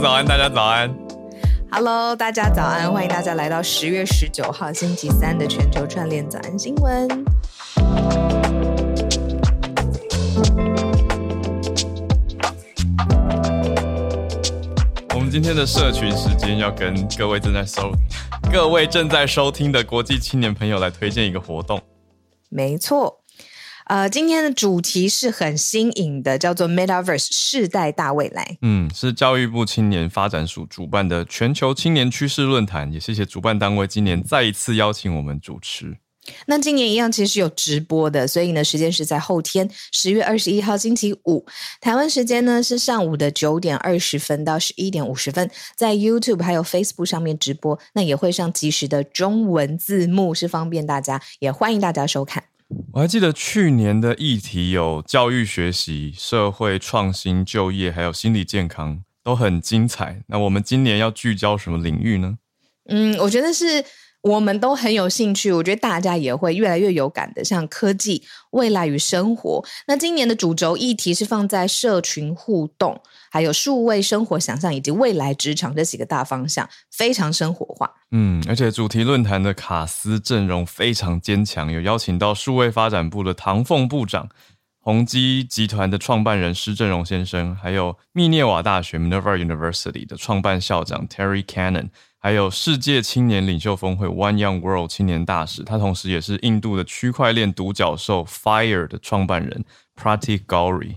早安，大家早安。Hello，大家早安，欢迎大家来到十月十九号星期三的全球串联早安新闻。我们今天的社群时间要跟各位正在收、各位正在收听的国际青年朋友来推荐一个活动。没错。呃，今天的主题是很新颖的，叫做 Metaverse 世代大未来。嗯，是教育部青年发展署主办的全球青年趋势论坛，也谢谢主办单位今年再一次邀请我们主持。那今年一样，其实有直播的，所以呢，时间是在后天十月二十一号星期五，台湾时间呢是上午的九点二十分到十一点五十分，在 YouTube 还有 Facebook 上面直播，那也会上即时的中文字幕，是方便大家，也欢迎大家收看。我还记得去年的议题有教育学习、社会创新、就业，还有心理健康，都很精彩。那我们今年要聚焦什么领域呢？嗯，我觉得是。我们都很有兴趣，我觉得大家也会越来越有感的，像科技、未来与生活。那今年的主轴议题是放在社群互动，还有数位生活想象以及未来职场这几个大方向，非常生活化。嗯，而且主题论坛的卡司阵容非常坚强，有邀请到数位发展部的唐凤部长、宏基集团的创办人施正荣先生，还有密涅瓦大学 Minerva University 的创办校长 Terry Cannon。还有世界青年领袖峰会 One Young World 青年大使，他同时也是印度的区块链独角兽 Fire 的创办人 Pratik Gauri。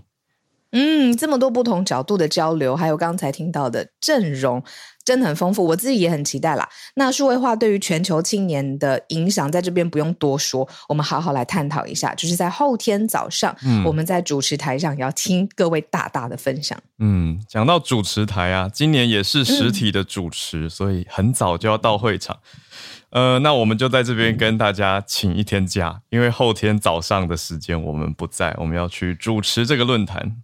嗯，这么多不同角度的交流，还有刚才听到的阵容。真的很丰富，我自己也很期待啦。那数位化对于全球青年的影响，在这边不用多说，我们好好来探讨一下。就是在后天早上，嗯，我们在主持台上也要听各位大大的分享。嗯，讲到主持台啊，今年也是实体的主持，嗯，所以很早就要到会场。呃，那我们就在这边跟大家请一天假，因为后天早上的时间我们不在，我们要去主持这个论坛。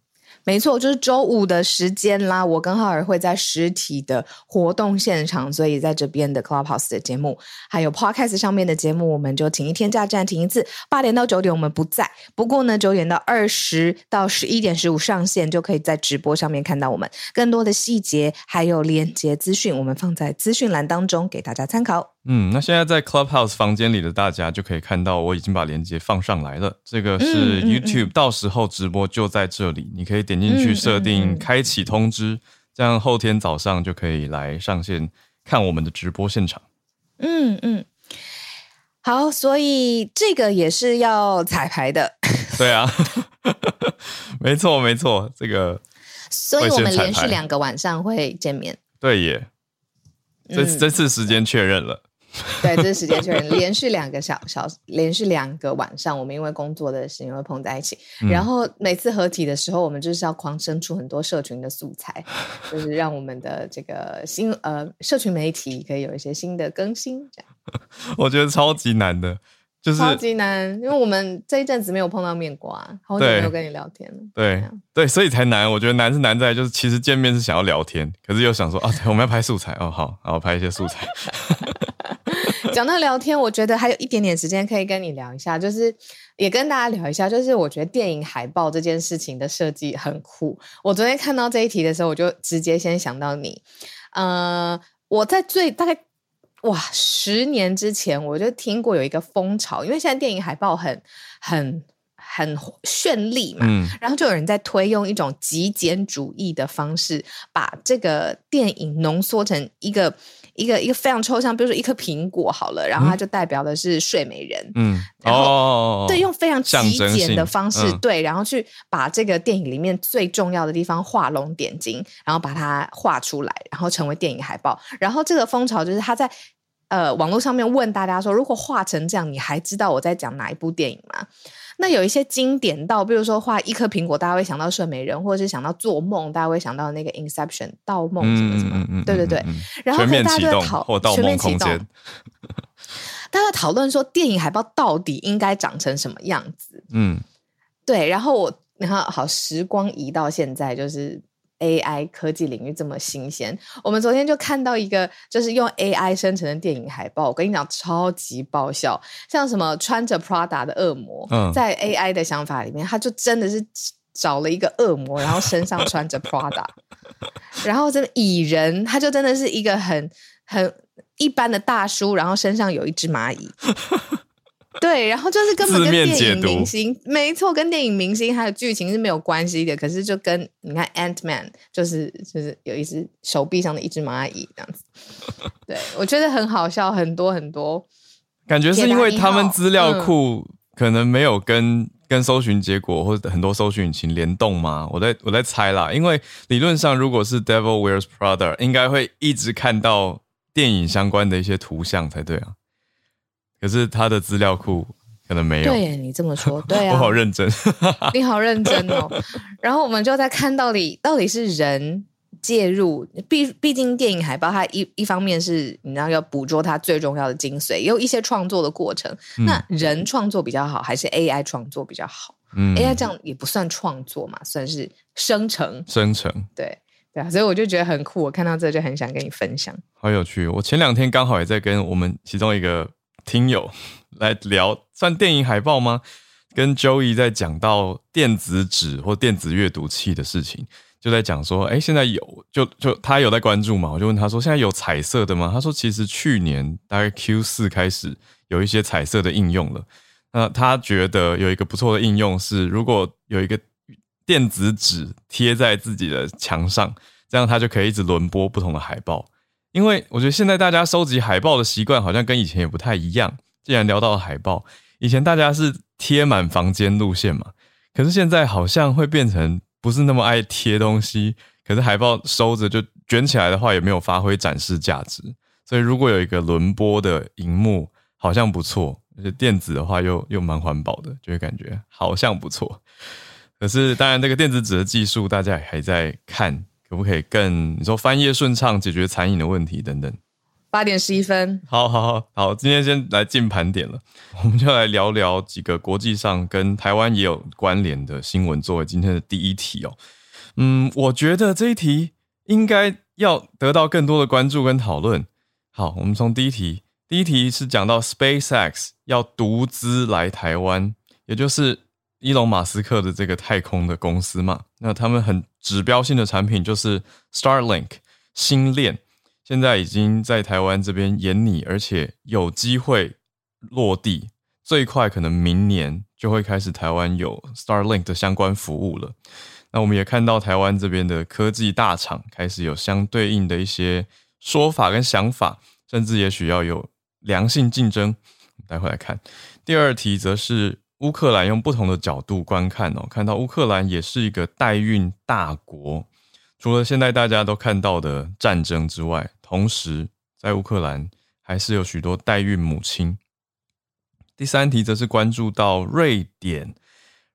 没错，就是周五的时间啦。我跟浩尔会在实体的活动现场，所以在这边的 Clubhouse 的节目，还有 Podcast 上面的节目，我们就请一天假暂停一次。八点到九点我们不在，不过呢，九点到二十到十一点十五上线，就可以在直播上面看到我们更多的细节，还有连接资讯，我们放在资讯栏当中给大家参考。嗯，那现在在 Clubhouse 房间里的大家就可以看到，我已经把链接放上来了。这个是 YouTube，、到时候直播就在这里，你可以点进去设定开启通知，这样后天早上就可以来上线看我们的直播现场。嗯嗯，好，所以这个也是要彩排的。对啊，没错没错，这个，所以我们连续两个晚上会见面。对耶，这、嗯、这次时间确认了。对，这是时间确认，连续两个小小时，连续两个晚上，我们因为工作的事情会碰在一起。嗯、然后每次合体的时候，我们就是要狂生出很多社群的素材，就是让我们的这个新呃社群媒体可以有一些新的更新。这样，我觉得超级难的，就是超级难，因为我们这一阵子没有碰到面过啊，好久没有跟你聊天了。对对，所以才难。我觉得难是难在就是其实见面是想要聊天，可是又想说啊，我们要拍素材哦，好，然后拍一些素材。讲到聊天，我觉得还有一点点时间可以跟你聊一下，就是也跟大家聊一下，就是我觉得电影海报这件事情的设计很酷。我昨天看到这一题的时候，我就直接先想到你。呃，我在最大概哇十年之前，我就听过有一个风潮，因为现在电影海报很很很绚丽嘛，嗯，然后就有人在推用一种极简主义的方式，把这个电影浓缩成一个。一个一个非常抽象，比如说一颗苹果好了，然后它就代表的是睡美人，嗯，然后哦，对，用非常极简的方式，对，然后去把这个电影里面最重要的地方画龙点睛，然后把它画出来，然后成为电影海报。然后这个风潮就是他在呃网络上面问大家说，如果画成这样，你还知道我在讲哪一部电影吗？那有一些经典到，比如说画一颗苹果，大家会想到睡美人，或者是想到做梦，大家会想到那个 Inception 盗梦什么什么，对对对。然后大家就讨全面启动，大家讨论说电影海报到底应该长成什么样子？嗯，对。然后我然后好，时光移到现在，就是。AI 科技领域这么新鲜，我们昨天就看到一个，就是用 AI 生成的电影海报。我跟你讲，超级爆笑，像什么穿着 Prada 的恶魔，嗯、在 AI 的想法里面，他就真的是找了一个恶魔，然后身上穿着 Prada，然后这个蚁人他就真的是一个很很一般的大叔，然后身上有一只蚂蚁。对，然后就是根本跟电影明星没错，跟电影明星还有剧情是没有关系的。可是就跟你看 Ant-Man，就是就是有一只手臂上的一只蚂蚁这样子。对，我觉得很好笑，很多很多。感觉是因为他们资料库可能没有跟、嗯、跟搜寻结果或者很多搜寻引擎联动吗？我在我在猜啦，因为理论上如果是 Devil Wears Prada，应该会一直看到电影相关的一些图像才对啊。可是他的资料库可能没有。对，你这么说，对啊，我好认真，你好认真哦。然后我们就在看到底到底是人介入，毕毕竟电影海报它一一方面是你知道要捕捉它最重要的精髓，也有一些创作的过程。嗯、那人创作比较好，还是 AI 创作比较好？嗯，AI 这样也不算创作嘛，算是生成。生成，对对啊，所以我就觉得很酷。我看到这就很想跟你分享，好有趣。我前两天刚好也在跟我们其中一个。听友来聊，算电影海报吗？跟 Joey 在讲到电子纸或电子阅读器的事情，就在讲说，哎、现在有，就就他有在关注嘛？我就问他说，现在有彩色的吗？他说，其实去年大概 Q 四开始有一些彩色的应用了。那他觉得有一个不错的应用是，如果有一个电子纸贴在自己的墙上，这样他就可以一直轮播不同的海报。因为我觉得现在大家收集海报的习惯好像跟以前也不太一样。既然聊到了海报，以前大家是贴满房间路线嘛，可是现在好像会变成不是那么爱贴东西。可是海报收着就卷起来的话，也没有发挥展示价值。所以如果有一个轮播的荧幕，好像不错。而且电子的话又又蛮环保的，就会感觉好像不错。可是当然，这个电子纸的技术大家也还在看。可不可以更你说翻页顺畅，解决残影的问题等等？八点十一分，好好好好，今天先来进盘点了，我们就来聊聊几个国际上跟台湾也有关联的新闻，作为今天的第一题哦。嗯，我觉得这一题应该要得到更多的关注跟讨论。好，我们从第一题，第一题是讲到 SpaceX 要独资来台湾，也就是。伊隆马斯克的这个太空的公司嘛，那他们很指标性的产品就是 Starlink 星链，现在已经在台湾这边研拟，而且有机会落地，最快可能明年就会开始台湾有 Starlink 的相关服务了。那我们也看到台湾这边的科技大厂开始有相对应的一些说法跟想法，甚至也许要有良性竞争。待会来看第二题，则是。乌克兰用不同的角度观看哦，看到乌克兰也是一个代孕大国。除了现在大家都看到的战争之外，同时在乌克兰还是有许多代孕母亲。第三题则是关注到瑞典，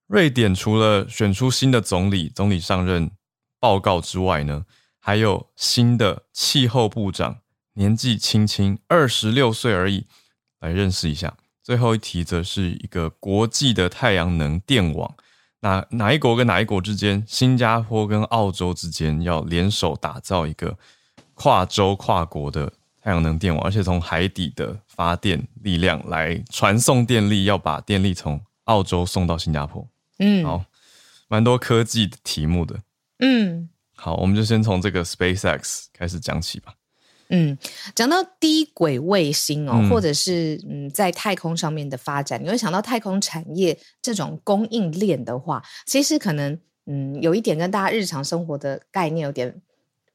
瑞典除了选出新的总理，总理上任报告之外呢，还有新的气候部长，年纪轻轻二十六岁而已，来认识一下。最后一题则是一个国际的太阳能电网，那哪一国跟哪一国之间？新加坡跟澳洲之间要联手打造一个跨洲跨国的太阳能电网，而且从海底的发电力量来传送电力，要把电力从澳洲送到新加坡。嗯，好，蛮多科技的题目的。嗯，好，我们就先从这个 SpaceX 开始讲起吧。嗯，讲到低轨卫星哦，嗯、或者是嗯，在太空上面的发展，你会想到太空产业这种供应链的话，其实可能嗯，有一点跟大家日常生活的概念有点。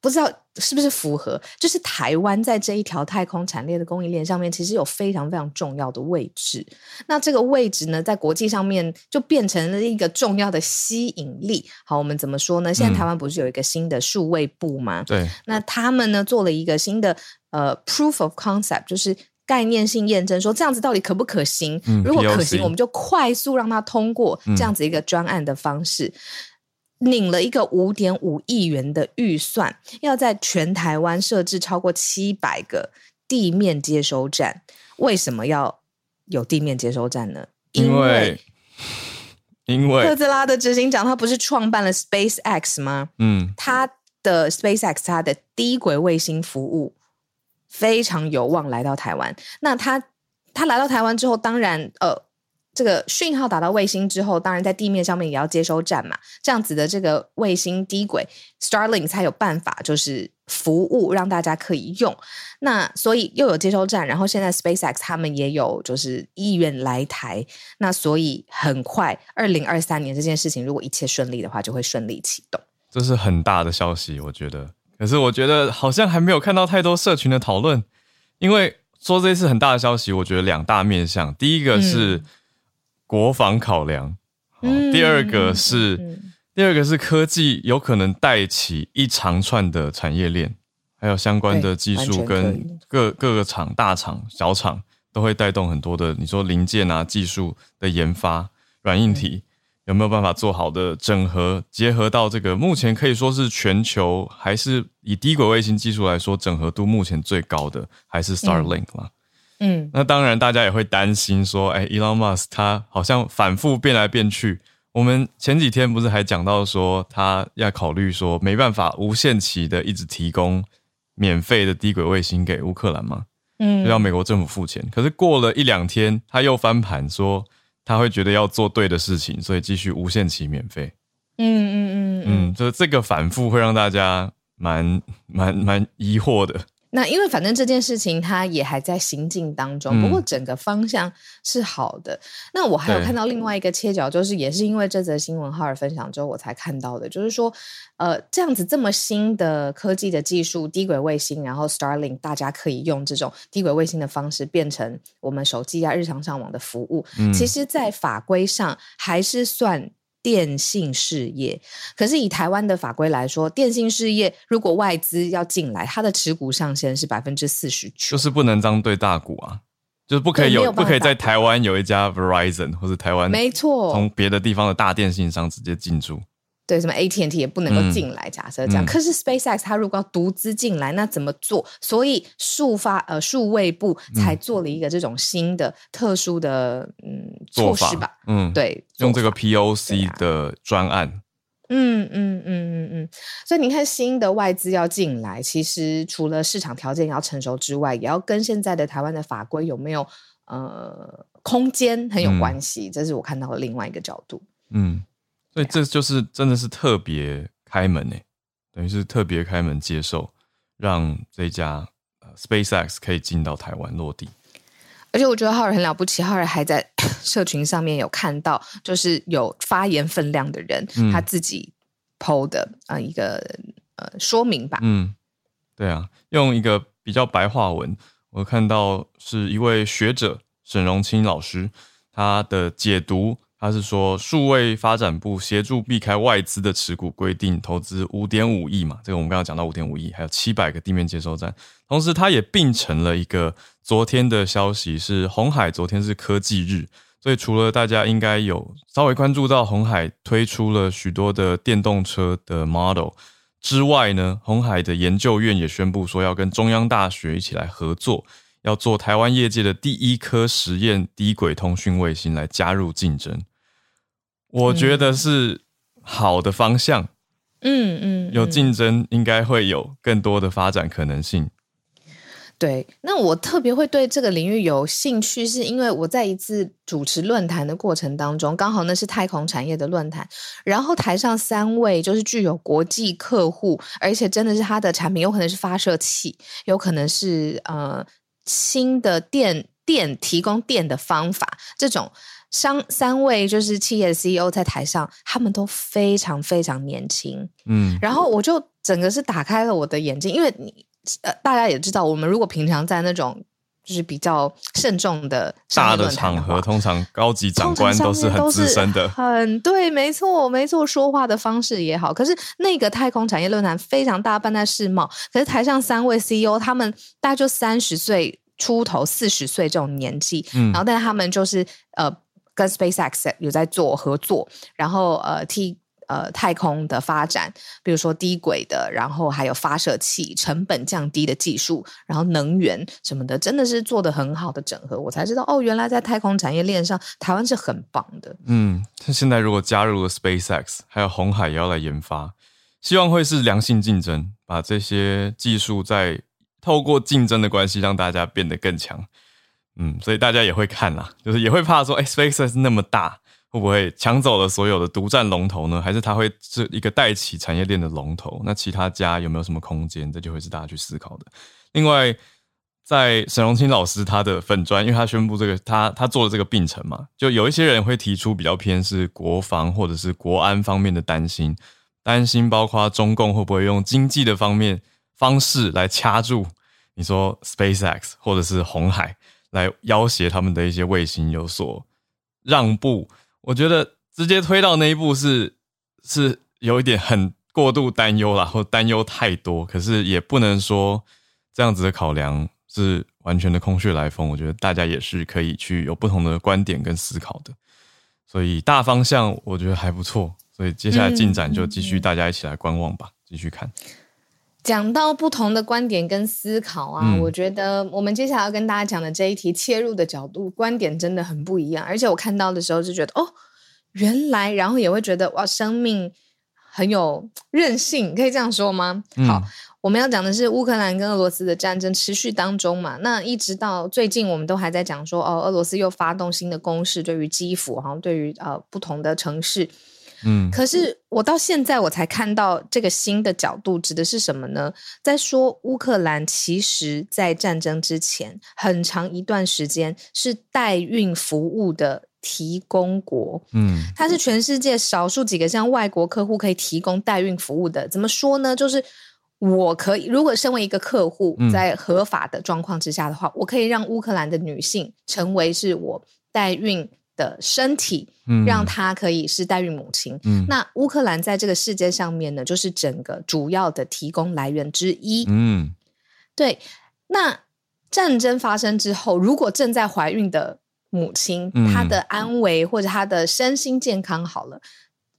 不知道是不是符合，就是台湾在这一条太空产业的供应链上面，其实有非常非常重要的位置。那这个位置呢，在国际上面就变成了一个重要的吸引力。好，我们怎么说呢？现在台湾不是有一个新的数位部吗？对、嗯。那他们呢，做了一个新的呃 proof of concept，就是概念性验证，说这样子到底可不可行？嗯、如果可行，我们就快速让它通过这样子一个专案的方式。嗯领了一个五点五亿元的预算，要在全台湾设置超过七百个地面接收站。为什么要有地面接收站呢？因为因为特斯拉的执行长他不是创办了 SpaceX 吗？嗯，他的 SpaceX 他的低轨卫星服务非常有望来到台湾。那他他来到台湾之后，当然呃。这个讯号打到卫星之后，当然在地面上面也要接收站嘛，这样子的这个卫星低轨 Starlink 才有办法就是服务让大家可以用。那所以又有接收站，然后现在 SpaceX 他们也有就是意愿来台，那所以很快二零二三年这件事情如果一切顺利的话，就会顺利启动。这是很大的消息，我觉得。可是我觉得好像还没有看到太多社群的讨论，因为说这次很大的消息，我觉得两大面向，第一个是国防考量，嗯、第二个是、嗯、第二个是科技有可能带起一长串的产业链，还有相关的技术跟各各个厂、大厂、小厂都会带动很多的，你说零件啊、技术的研发、软硬体。嗯有没有办法做好的整合，结合到这个目前可以说是全球还是以低轨卫星技术来说，整合度目前最高的还是 Starlink 嘛？嗯，嗯，那当然大家也会担心说，哎，Elon Musk 他好像反复变来变去。我们前几天不是还讲到说，他要考虑说没办法无限期的一直提供免费的低轨卫星给乌克兰吗？嗯，就要美国政府付钱。可是过了一两天，他又翻盘说。他会觉得要做对的事情，所以继续无限期免费。嗯嗯嗯嗯，就这个反复会让大家蛮蛮蛮疑惑的。那因为反正这件事情它也还在行进当中，不过整个方向是好的。嗯、那我还有看到另外一个切角，就是也是因为这则新闻哈尔分享之后我才看到的，就是说，呃，这样子这么新的科技的技术，低轨卫星，然后 Starlink，大家可以用这种低轨卫星的方式变成我们手机啊日常上网的服务。嗯、其实，在法规上还是算。电信事业，可是以台湾的法规来说，电信事业如果外资要进来，它的持股上限是百分之四十九，就是不能张对大股啊，就是不可以有，有不可以在台湾有一家 Verizon 或者台湾没错，从别的地方的大电信商直接进驻。对，什么 AT&T 也不能够进来。假设这样，嗯、可是 SpaceX 它如果要独资进来，那怎么做？所以数发呃数位部才做了一个这种新的、嗯、特殊的嗯措施吧。嗯，对，用这个 POC 的专案。嗯嗯嗯嗯嗯。所以你看，新的外资要进来，其实除了市场条件要成熟之外，也要跟现在的台湾的法规有没有呃空间很有关系。嗯、这是我看到的另外一个角度。嗯。所以这就是真的是特别开门诶，等于是特别开门接受，让这家 SpaceX 可以进到台湾落地。而且我觉得浩尔很了不起，浩尔还在 社群上面有看到，就是有发言分量的人，嗯、他自己 PO 的啊一个呃说明吧。嗯，对啊，用一个比较白话文，我看到是一位学者沈荣清老师他的解读。他是说，数位发展部协助避开外资的持股规定，投资五点五亿嘛，这个我们刚刚讲到五点五亿，还有七百个地面接收站。同时，他也并成了一个昨天的消息，是红海昨天是科技日，所以除了大家应该有稍微关注到红海推出了许多的电动车的 model 之外呢，红海的研究院也宣布说要跟中央大学一起来合作。要做台湾业界的第一颗实验低轨通讯卫星来加入竞争，我觉得是好的方向。嗯嗯，有竞争应该会有更多的发展可能性。对，那我特别会对这个领域有兴趣，是因为我在一次主持论坛的过程当中，刚好那是太空产业的论坛，然后台上三位就是具有国际客户，而且真的是他的产品有可能是发射器，有可能是呃。新的电电提供电的方法，这种三三位就是企业的 CEO 在台上，他们都非常非常年轻，嗯，然后我就整个是打开了我的眼睛，因为你呃大家也知道，我们如果平常在那种就是比较慎重的大的场合，通常高级长官都是很资深的，很对，没错没错，说话的方式也好，可是那个太空产业论坛非常大，办在世贸，可是台上三位 CEO 他们大概就三十岁出头四十岁这种年纪，嗯、然后但是他们就是呃跟 SpaceX 有在做合作，然后呃替呃太空的发展，比如说低轨的，然后还有发射器成本降低的技术，然后能源什么的，真的是做得很好的整合。我才知道哦，原来在太空产业链上，台湾是很棒的。嗯，他现在如果加入了 SpaceX，还有红海也要来研发，希望会是良性竞争，把这些技术在。透过竞争的关系，让大家变得更强。嗯，所以大家也会看啦，就是也会怕说，哎，SpaceX 那么大，会不会抢走了所有的独占龙头呢？还是它会是一个带起产业链的龙头？那其他家有没有什么空间？这就会是大家去思考的。另外，在沈荣清老师他的粉专，因为他宣布这个，他他做了这个并成嘛，就有一些人会提出比较偏是国防或者是国安方面的担心，担心包括中共会不会用经济的方面方式来掐住。你说 SpaceX 或者是红海来要挟他们的一些卫星有所让步，我觉得直接推到那一步是是有一点很过度担忧啦，或担忧太多。可是也不能说这样子的考量是完全的空穴来风。我觉得大家也是可以去有不同的观点跟思考的。所以大方向我觉得还不错。所以接下来进展就继续大家一起来观望吧，继续看。讲到不同的观点跟思考啊，嗯、我觉得我们接下来要跟大家讲的这一题切入的角度观点真的很不一样，而且我看到的时候就觉得哦，原来，然后也会觉得哇，生命很有韧性，可以这样说吗？嗯、好，我们要讲的是乌克兰跟俄罗斯的战争持续当中嘛，那一直到最近我们都还在讲说哦，俄罗斯又发动新的攻势，对于基辅，然后对于呃不同的城市。嗯，可是我到现在我才看到这个新的角度指的是什么呢？在说乌克兰其实在战争之前很长一段时间是代孕服务的提供国，嗯，它是全世界少数几个向外国客户可以提供代孕服务的。怎么说呢？就是我可以，如果身为一个客户，在合法的状况之下的话，嗯，我可以让乌克兰的女性成为是我代运。的身体，让她可以是代孕母亲。嗯，那乌克兰在这个世界上面呢，就是整个主要的提供来源之一。嗯，对。那战争发生之后，如果正在怀孕的母亲，嗯，她的安危或者她的身心健康好了，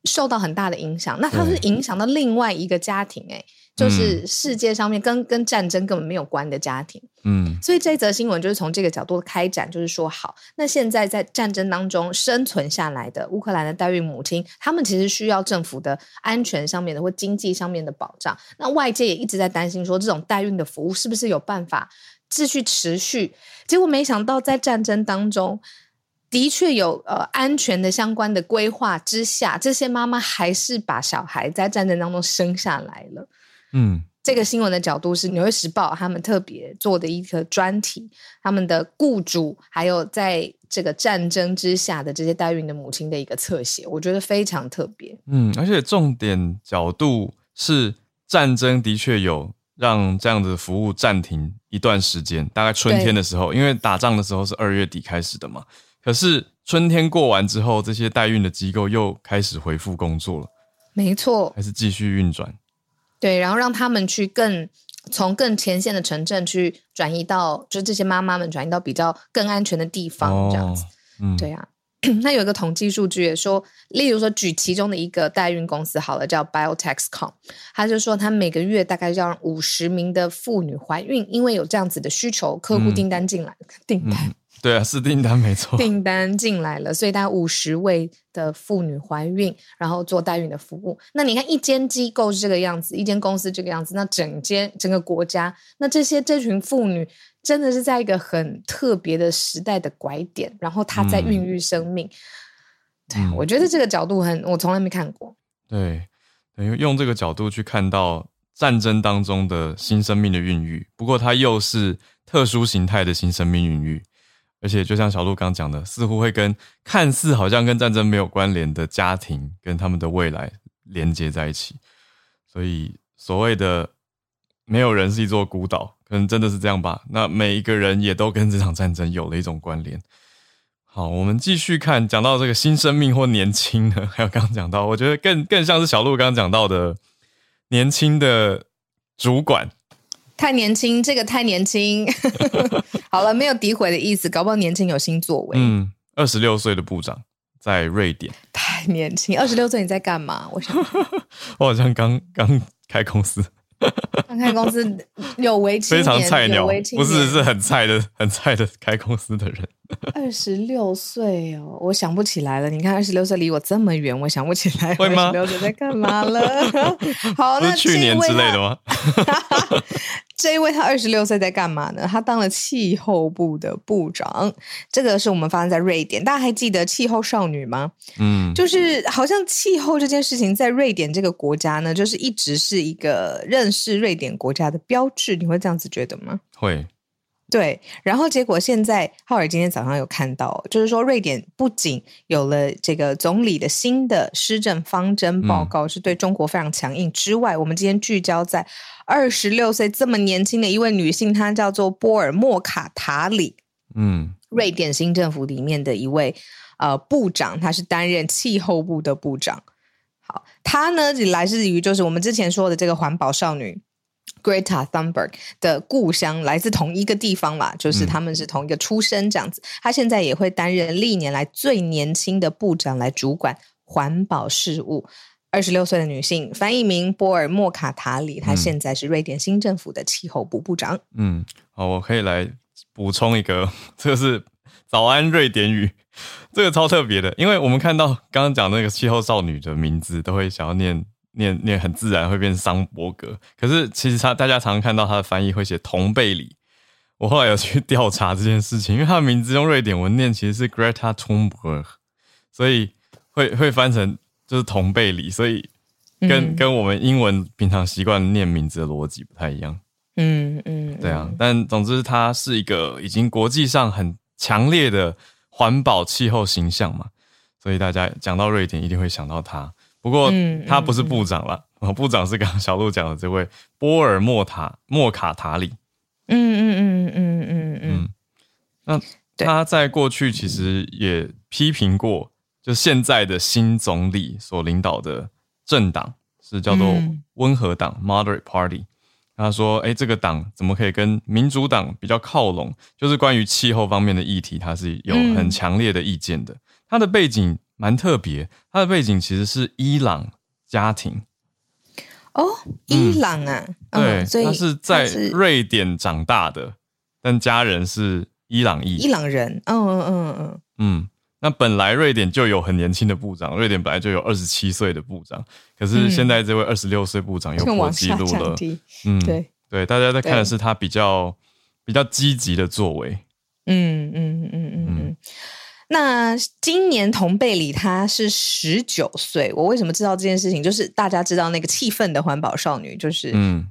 受到很大的影响，那她是影响到另外一个家庭，欸，哎。就是世界上面跟跟战争根本没有关的家庭，嗯，所以这则新闻就是从这个角度开展，就是说，好，那现在在战争当中生存下来的乌克兰的代孕母亲，他们其实需要政府的安全上面的或经济上面的保障。那外界也一直在担心说，这种代孕的服务是不是有办法继续持续？结果没想到，在战争当中，的确有呃安全的相关的规划之下，这些妈妈还是把小孩在战争当中生下来了。嗯，这个新闻的角度是《纽约时报》他们特别做的一个专题，他们的雇主还有在这个战争之下的这些代孕的母亲的一个侧写，我觉得非常特别。嗯，而且重点角度是战争的确有让这样子服务暂停一段时间，大概春天的时候，因为打仗的时候是二月底开始的嘛。可是春天过完之后，这些代孕的机构又开始恢复工作了，没错，还是继续运转。对，然后让他们去更从更前线的城镇去转移到，就这些妈妈们转移到比较更安全的地方，哦、这样子。嗯，对啊。那有一个统计数据也说，例如说举其中的一个代孕公司好了，叫 Biotexcom，他就说他每个月大概要让五十名的妇女怀孕，因为有这样子的需求，客户订单进来，嗯、订单。嗯 对啊，是订单没错，订单进来了，所以大概五十位的妇女怀孕，然后做代孕的服务。那你看，一间机构是这个样子，一间公司这个样子，那整间整个国家，那这些这群妇女真的是在一个很特别的时代的拐点，然后她在孕育生命。嗯、对，我觉得这个角度很，我从来没看过。对，等于用这个角度去看到战争当中的新生命的孕育，不过它又是特殊形态的新生命孕育。而且，就像小鹿刚讲的，似乎会跟看似好像跟战争没有关联的家庭跟他们的未来连接在一起。所以，所谓的没有人是一座孤岛，可能真的是这样吧？那每一个人也都跟这场战争有了一种关联。好，我们继续看，讲到这个新生命或年轻的，还有刚刚讲到，我觉得更更像是小鹿刚刚讲到的年轻的主管。太年轻，这个太年轻。好了，没有诋毁的意思，搞不好年轻有新作为。嗯，二十六岁的部长在瑞典。太年轻，二十六岁你在干嘛？我想，我好像刚刚开公司，刚开公司有为青年，非常菜鸟，不是是很菜的、很菜的开公司的人。二十六岁哦，我想不起来了。你看，二十六岁离我这么远，我想不起来。会吗？二十六岁在干嘛了？好，那去年之类的吗？这一位他二十六岁在干嘛呢？他当了气候部的部长。这个是我们发生在瑞典，大家还记得气候少女吗？嗯，就是好像气候这件事情在瑞典这个国家呢，就是一直是一个认识瑞典国家的标志。你会这样子觉得吗？会。对，然后结果现在浩尔今天早上有看到，就是说瑞典不仅有了这个总理的新的施政方针报告，是对中国非常强硬之外，嗯、我们今天聚焦在二十六岁这么年轻的一位女性，她叫做波尔莫卡塔里，嗯，瑞典新政府里面的一位呃部长，她是担任气候部的部长。好，她呢来自于就是我们之前说的这个环保少女。Greta Thunberg 的故乡来自同一个地方嘛，就是他们是同一个出身这样子。他现在也会担任历年来最年轻的部长来主管环保事务。二十六岁的女性，翻译名波尔莫卡塔里，她现在是瑞典新政府的气候部部长。嗯，好，我可以来补充一个，这个是早安瑞典语，这个超特别的，因为我们看到刚刚讲那个气候少女的名字，都会想要念。念念很自然会变桑伯格，可是其实他大家常常看到他的翻译会写同贝里。我后来有去调查这件事情，因为他的名字用瑞典文念其实是 Greta Thunberg，所以会会翻成就是同贝里，所以跟、嗯、跟我们英文平常习惯念名字的逻辑不太一样。嗯嗯，对啊，但总之他是一个已经国际上很强烈的环保气候形象嘛，所以大家讲到瑞典一定会想到他。不过他不是部长了，嗯嗯嗯、部长是刚刚小鹿讲的这位波尔莫塔莫卡塔里。嗯嗯嗯嗯嗯嗯。那他在过去其实也批评过，就现在的新总理所领导的政党是叫做温和党 （Moderate Party）。他说：“哎，这个党怎么可以跟民主党比较靠拢？就是关于气候方面的议题，他是有很强烈的意见的。他的背景。”蛮特别，他的背景其实是伊朗家庭。哦，伊朗啊，嗯、对，所以他是在瑞典长大的，但家人是伊朗裔。伊朗人，嗯嗯嗯嗯嗯。那本来瑞典就有很年轻的部长，瑞典本来就有二十七岁的部长，可是现在这位二十六岁部长又破纪录了。嗯，对对，大家在看的是他比较比较积极的作为。嗯嗯嗯嗯嗯。嗯那今年同辈里她是十九岁，我为什么知道这件事情？就是大家知道那个气愤的环保少女，就是嗯，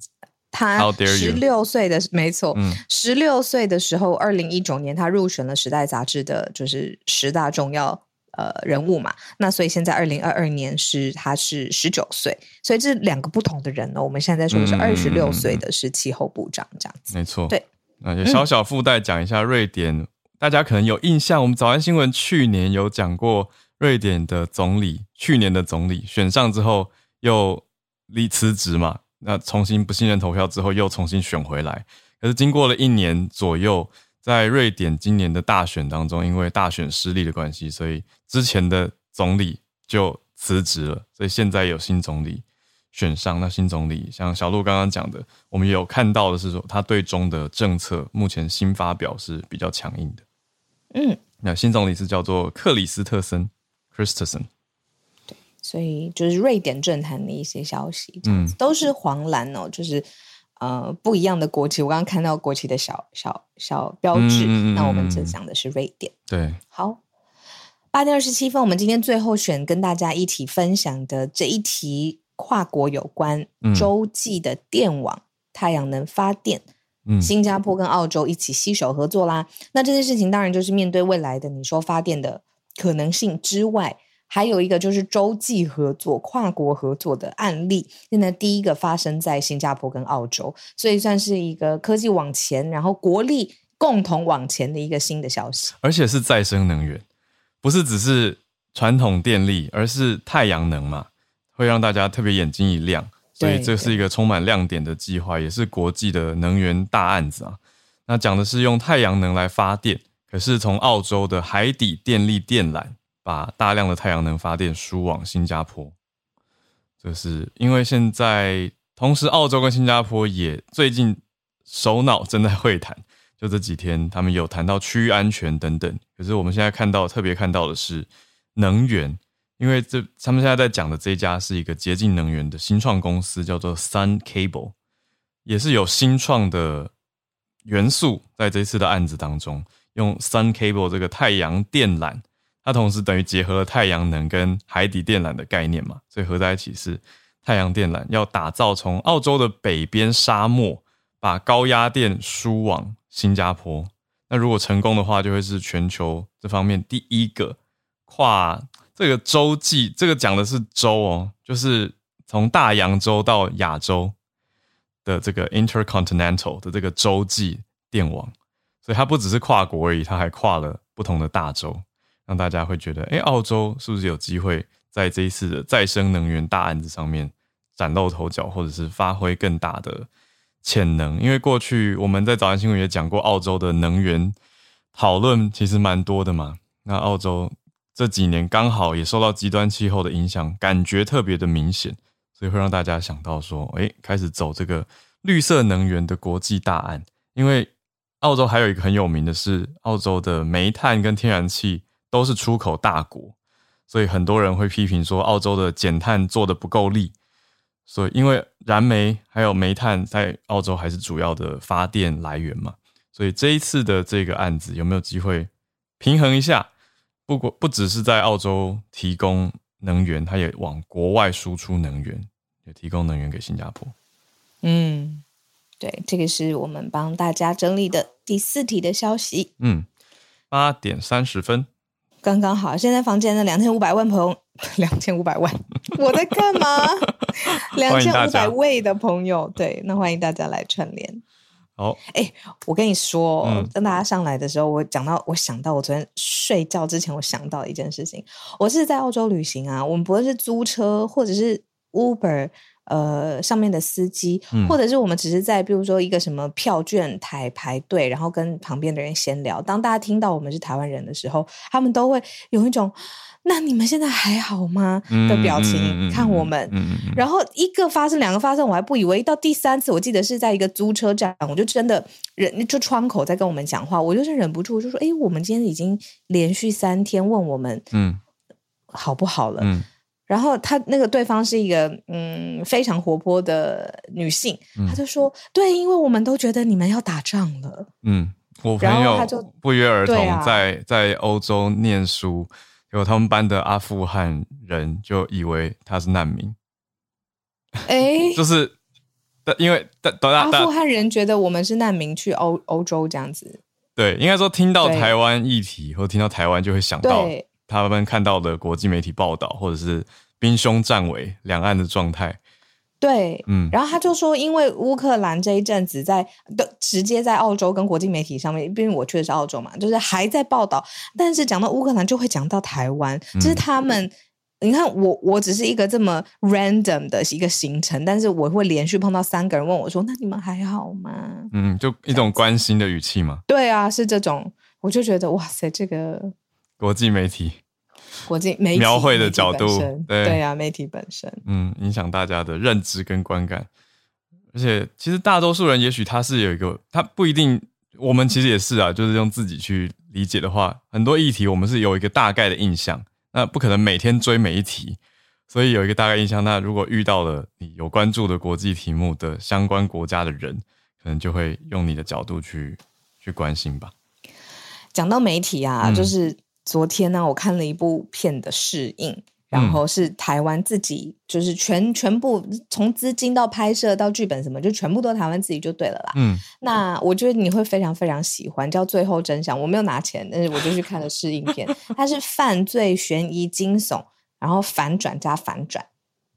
她十六岁的没错，十六岁的时候，二零一九年她入选了《时代》杂志的，就是十大重要呃人物嘛。那所以现在二零二二年是她是十九岁，所以这两个不同的人呢。我们现在在说的是二十六岁的是气候部长这样子，没错。对，那就小小附带讲一下瑞典。大家可能有印象，我们早安新闻去年有讲过，瑞典的总理去年的总理选上之后又离辞职嘛，那重新不信任投票之后又重新选回来。可是经过了一年左右，在瑞典今年的大选当中，因为大选失利的关系，所以之前的总理就辞职了，所以现在有新总理选上。那新总理像小鹿刚刚讲的，我们有看到的是说，他对中的政策目前新发表是比较强硬的。嗯，那新总理是叫做克里斯特森 （Kristersson）。对，所以就是瑞典政坛的一些消息，这样子、嗯、都是黄蓝哦，就是呃不一样的国旗。我刚刚看到国旗的小小小标志，嗯、那我们这讲的是瑞典。对，好，八点二十七分，我们今天最后选跟大家一起分享的这一题跨国有关洲际的电网、太阳能发电。新加坡跟澳洲一起携手合作啦，那这件事情当然就是面对未来的你说发电的可能性之外，还有一个就是洲际合作、跨国合作的案例。现在第一个发生在新加坡跟澳洲，所以算是一个科技往前，然后国力共同往前的一个新的消息。而且是再生能源，不是只是传统电力，而是太阳能嘛，会让大家特别眼睛一亮。所以这是一个充满亮点的计划，也是国际的能源大案子啊。那讲的是用太阳能来发电，可是从澳洲的海底电力电缆把大量的太阳能发电输往新加坡。这是因为现在同时澳洲跟新加坡也最近首脑正在会谈，就这几天他们有谈到区域安全等等。可是我们现在看到特别看到的是能源，因为这他们现在在讲的这一家是一个洁净能源的新创公司，叫做 Sun Cable，也是有新创的元素在这次的案子当中，用 Sun Cable 这个太阳电缆。它同时等于结合了太阳能跟海底电缆的概念嘛，所以合在一起是太阳电缆。要打造从澳洲的北边沙漠把高压电输往新加坡，那如果成功的话，就会是全球这方面第一个跨这个洲际，这个讲的是洲哦，就是从大洋洲到亚洲的这个 intercontinental 的这个洲际电网。所以它不只是跨国而已，它还跨了不同的大洲。让大家会觉得，哎，澳洲是不是有机会在这一次的再生能源大案子上面崭露头角，或者是发挥更大的潜能？因为过去我们在早安新闻也讲过，澳洲的能源讨论其实蛮多的嘛。那澳洲这几年刚好也受到极端气候的影响，感觉特别的明显，所以会让大家想到说，哎，开始走这个绿色能源的国际大案。因为澳洲还有一个很有名的是，澳洲的煤炭跟天然气。都是出口大国，所以很多人会批评说，澳洲的减碳做得不够力。所以，因为燃煤还有煤炭在澳洲还是主要的发电来源嘛，所以这一次的这个案子有没有机会平衡一下？不过不只是在澳洲提供能源，它也往国外输出能源，也提供能源给新加坡。嗯，对，这个是我们帮大家整理的第四题的消息。嗯，八点三十分。刚刚好，现在房间的两千五百万朋友，两千五百万，我在干嘛？两千五百位的朋友，对，那欢迎大家来串联。好，哎，我跟你说，嗯、当大家上来的时候，我讲到，我想到，我昨天睡觉之前，我想到一件事情，我是在澳洲旅行啊，我们不论是租车或者是 Uber。呃，上面的司机，或者是我们只是在，比如说一个什么票券台排队，然后跟旁边的人闲聊。当大家听到我们是台湾人的时候，他们都会有一种“那你们现在还好吗”的表情看我们。然后一个发生，两个发生，我还不以为。到第三次，我记得是在一个租车站，我就真的忍，就窗口在跟我们讲话，我就是忍不住就说：“哎，我们今天已经连续三天问我们，嗯，好不好了？”嗯然后他那个对方是一个嗯非常活泼的女性，她、就说：“对，因为我们都觉得你们要打仗了。”嗯，我朋友不约而同在、啊、在欧洲念书，结果他们班的阿富汗人就以为他是难民。哎，就是因为阿富汗人觉得我们是难民去欧欧洲这样子。对，应该说听到台湾议题或听到台湾就会想到。他们看到的国际媒体报道，或者是兵凶战危两岸的状态，对，嗯，然后他就说，因为乌克兰这一阵子在的直接在澳洲跟国际媒体上面，因为我去的是澳洲嘛，就是还在报道，但是讲到乌克兰就会讲到台湾，就是他们，嗯、你看我我只是一个这么 random 的一个行程，但是我会连续碰到三个人问我说：“那你们还好吗？”嗯，就一种关心的语气嘛。对啊，是这种，我就觉得哇塞，这个。国际媒体，国际媒体描绘的角度，对对啊，媒体本身，嗯，影响大家的认知跟观感。而且，其实大多数人也许他是有一个，他不一定，我们其实也是啊，就是用自己去理解的话，很多议题我们是有一个大概的印象，那不可能每天追每一题，所以有一个大概印象。那如果遇到了你有关注的国际题目的相关国家的人，可能就会用你的角度去去关心吧。讲到媒体啊，嗯、就是。昨天呢、啊，我看了一部片的试映，然后是台湾自己，就是全全部从资金到拍摄到剧本什么，就全部都台湾自己就对了啦。嗯，那我觉得你会非常非常喜欢，叫《最后真相》。我没有拿钱，但是我就去看了试映片。它是犯罪悬疑惊悚，然后反转加反转。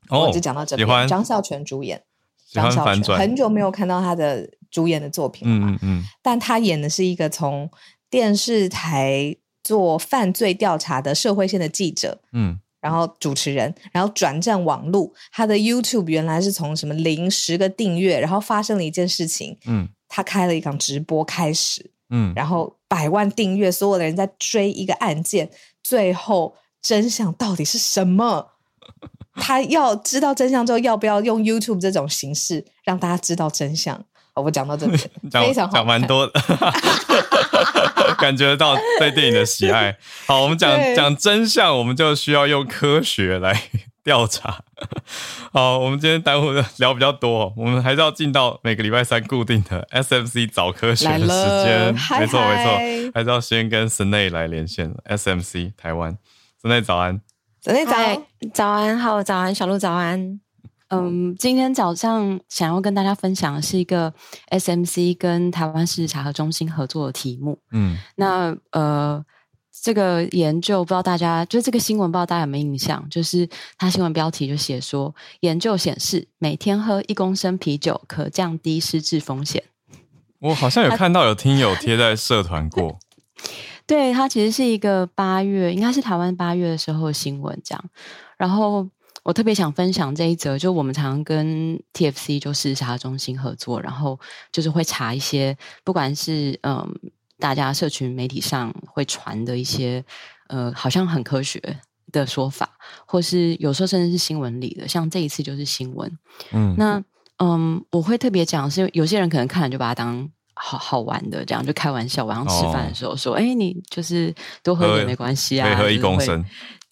哦，我就讲到这边。张孝全主演，张孝全很久没有看到他的主演的作品了嗯嗯，但他演的是一个从电视台。做犯罪调查的社会线的记者，嗯，然后主持人，然后转战网路。他的 YouTube 原来是从什么零十个订阅，然后发生了一件事情，嗯，他开了一场直播开始，嗯，然后百万订阅，所有的人在追一个案件，最后真相到底是什么？他要知道真相之后，要不要用 YouTube 这种形式让大家知道真相？哦，我讲到这里，讲非常好讲蛮多的，感觉到对电影的喜爱。好，我们讲讲真相，我们就需要用科学来调查。好，我们今天待会聊比较多，我们还是要进到每个礼拜三固定的 SMC 早科学的时间。没错没错，还是要先跟 Snae 来连线。SMC 台湾，Snae 早安，Snae 早早安，好早安，小鹿早安。嗯，今天早上想要跟大家分享的是一个 SMC 跟台湾事实查核中心合作的题目。嗯，那呃。这个研究不知道大家，就是这个新闻不知道大家有没有印象？就是它新闻标题就写说，研究显示每天喝一公升啤酒可降低失智风险。我好像有看到有听友 贴在社团过。对，它其实是一个八月，应该是台湾八月的时候的新闻这样。然后我特别想分享这一则，就我们常常跟 TFC 就事实查中心合作，然后就是会查一些，不管是嗯。大家社群媒体上会传的一些，呃，好像很科学的说法，或是有时候甚至是新闻里的，像这一次就是新闻。嗯，那嗯，我会特别讲，是有些人可能看了就把它当好好玩的，这样就开玩笑，晚上吃饭的时候说：“哎、哦，你就是多喝点没关系啊，可以喝一公升。”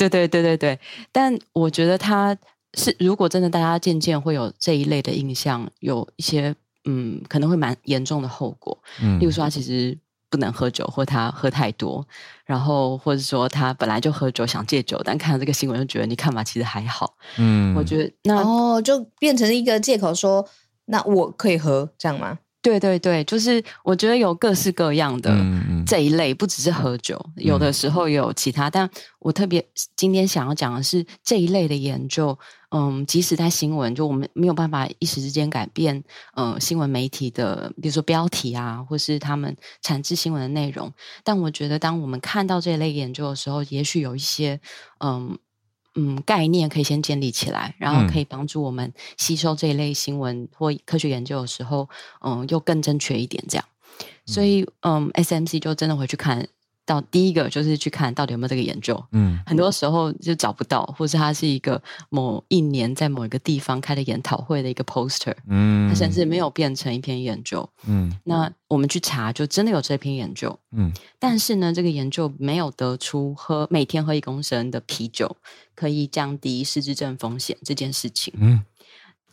对对对对对。但我觉得他是，如果真的大家渐渐会有这一类的印象，有一些嗯，可能会蛮严重的后果。嗯，例如说他其实。不能喝酒，或他喝太多，然后或者说他本来就喝酒想戒酒，但看到这个新闻就觉得你看嘛，其实还好。嗯，我觉得那哦，就变成一个借口说，那我可以喝这样吗？对对对，就是我觉得有各式各样的这一类，不只是喝酒，有的时候有其他。嗯、但我特别今天想要讲的是这一类的研究，嗯，即使在新闻，就我们没有办法一时之间改变，嗯，新闻媒体的，比如说标题啊，或是他们产制新闻的内容。但我觉得，当我们看到这一类研究的时候，也许有一些，嗯。嗯，概念可以先建立起来，然后可以帮助我们吸收这一类新闻或科学研究的时候，嗯，又更正确一点。这样，所以，嗯，SMC 就真的回去看。到第一个就是去看到底有没有这个研究，嗯，很多时候就找不到，或是它是一个某一年在某一个地方开的研讨会的一个 poster，嗯，它甚至没有变成一篇研究，嗯，那我们去查，就真的有这篇研究，嗯，但是呢，这个研究没有得出喝每天喝一公升的啤酒可以降低失智症风险这件事情，嗯，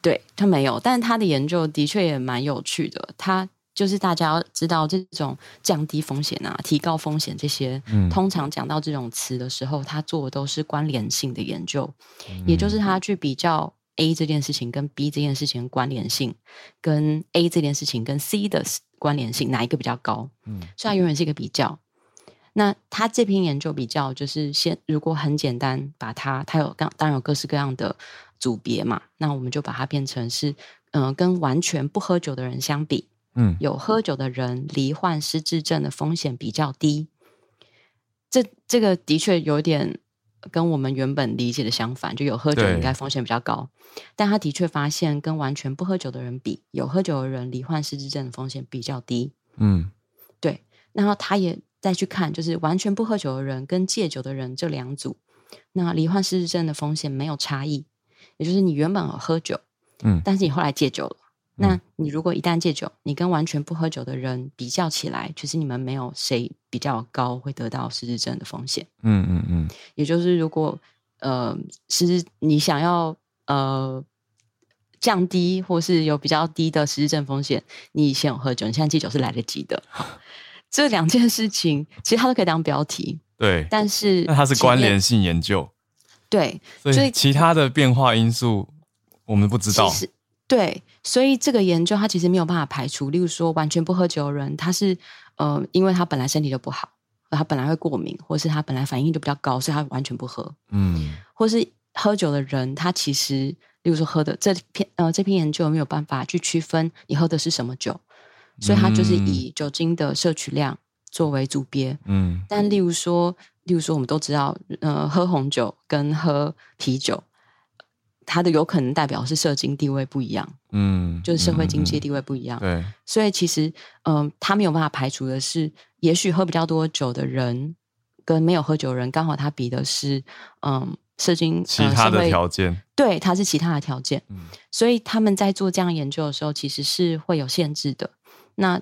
对，它没有，但是它的研究的确也蛮有趣的，它。就是大家要知道，这种降低风险啊、提高风险这些，嗯、通常讲到这种词的时候，他做的都是关联性的研究，嗯、也就是他去比较 A 这件事情跟 B 这件事情的关联性，跟 A 这件事情跟 C 的关联性哪一个比较高？嗯，所以它永远是一个比较。那他这篇研究比较就是先，如果很简单，把它，它有当当然有各式各样的组别嘛，那我们就把它变成是，嗯、呃，跟完全不喝酒的人相比。嗯，有喝酒的人罹患失智症的风险比较低，这这个的确有点跟我们原本理解的相反，就有喝酒应该风险比较高，但他的确发现跟完全不喝酒的人比，有喝酒的人罹患失智症的风险比较低。嗯，对，然后他也再去看，就是完全不喝酒的人跟戒酒的人这两组，那罹患失智症的风险没有差异，也就是你原本喝酒，嗯，但是你后来戒酒了。那你如果一旦戒酒，你跟完全不喝酒的人比较起来，其实你们没有谁比较高会得到失智症的风险。嗯嗯嗯。也就是如果呃，失智你想要呃降低或是有比较低的失智症风险，你以前有喝酒，你现在戒酒是来得及的。好，这两件事情其实它都可以当标题。对。但是那它是关联性研究。对。所以其他的变化因素我们不知道。对，所以这个研究它其实没有办法排除，例如说完全不喝酒的人，他是呃，因为他本来身体就不好，他本来会过敏，或是他本来反应就比较高，所以他完全不喝。嗯，或是喝酒的人，他其实例如说喝的这篇呃这篇研究没有办法去区分你喝的是什么酒，所以他就是以酒精的摄取量作为主别。嗯，但例如说，例如说我们都知道，呃，喝红酒跟喝啤酒。它的有可能代表是社经地位不一样，嗯，就是社会经济地位不一样，对，所以其实，嗯，他没有办法排除的是，也许喝比较多酒的人跟没有喝酒的人，刚好他比的是，嗯，社经其他的条件，呃、对，他是其他的条件。嗯，所以他们在做这样研究的时候，其实是会有限制的。那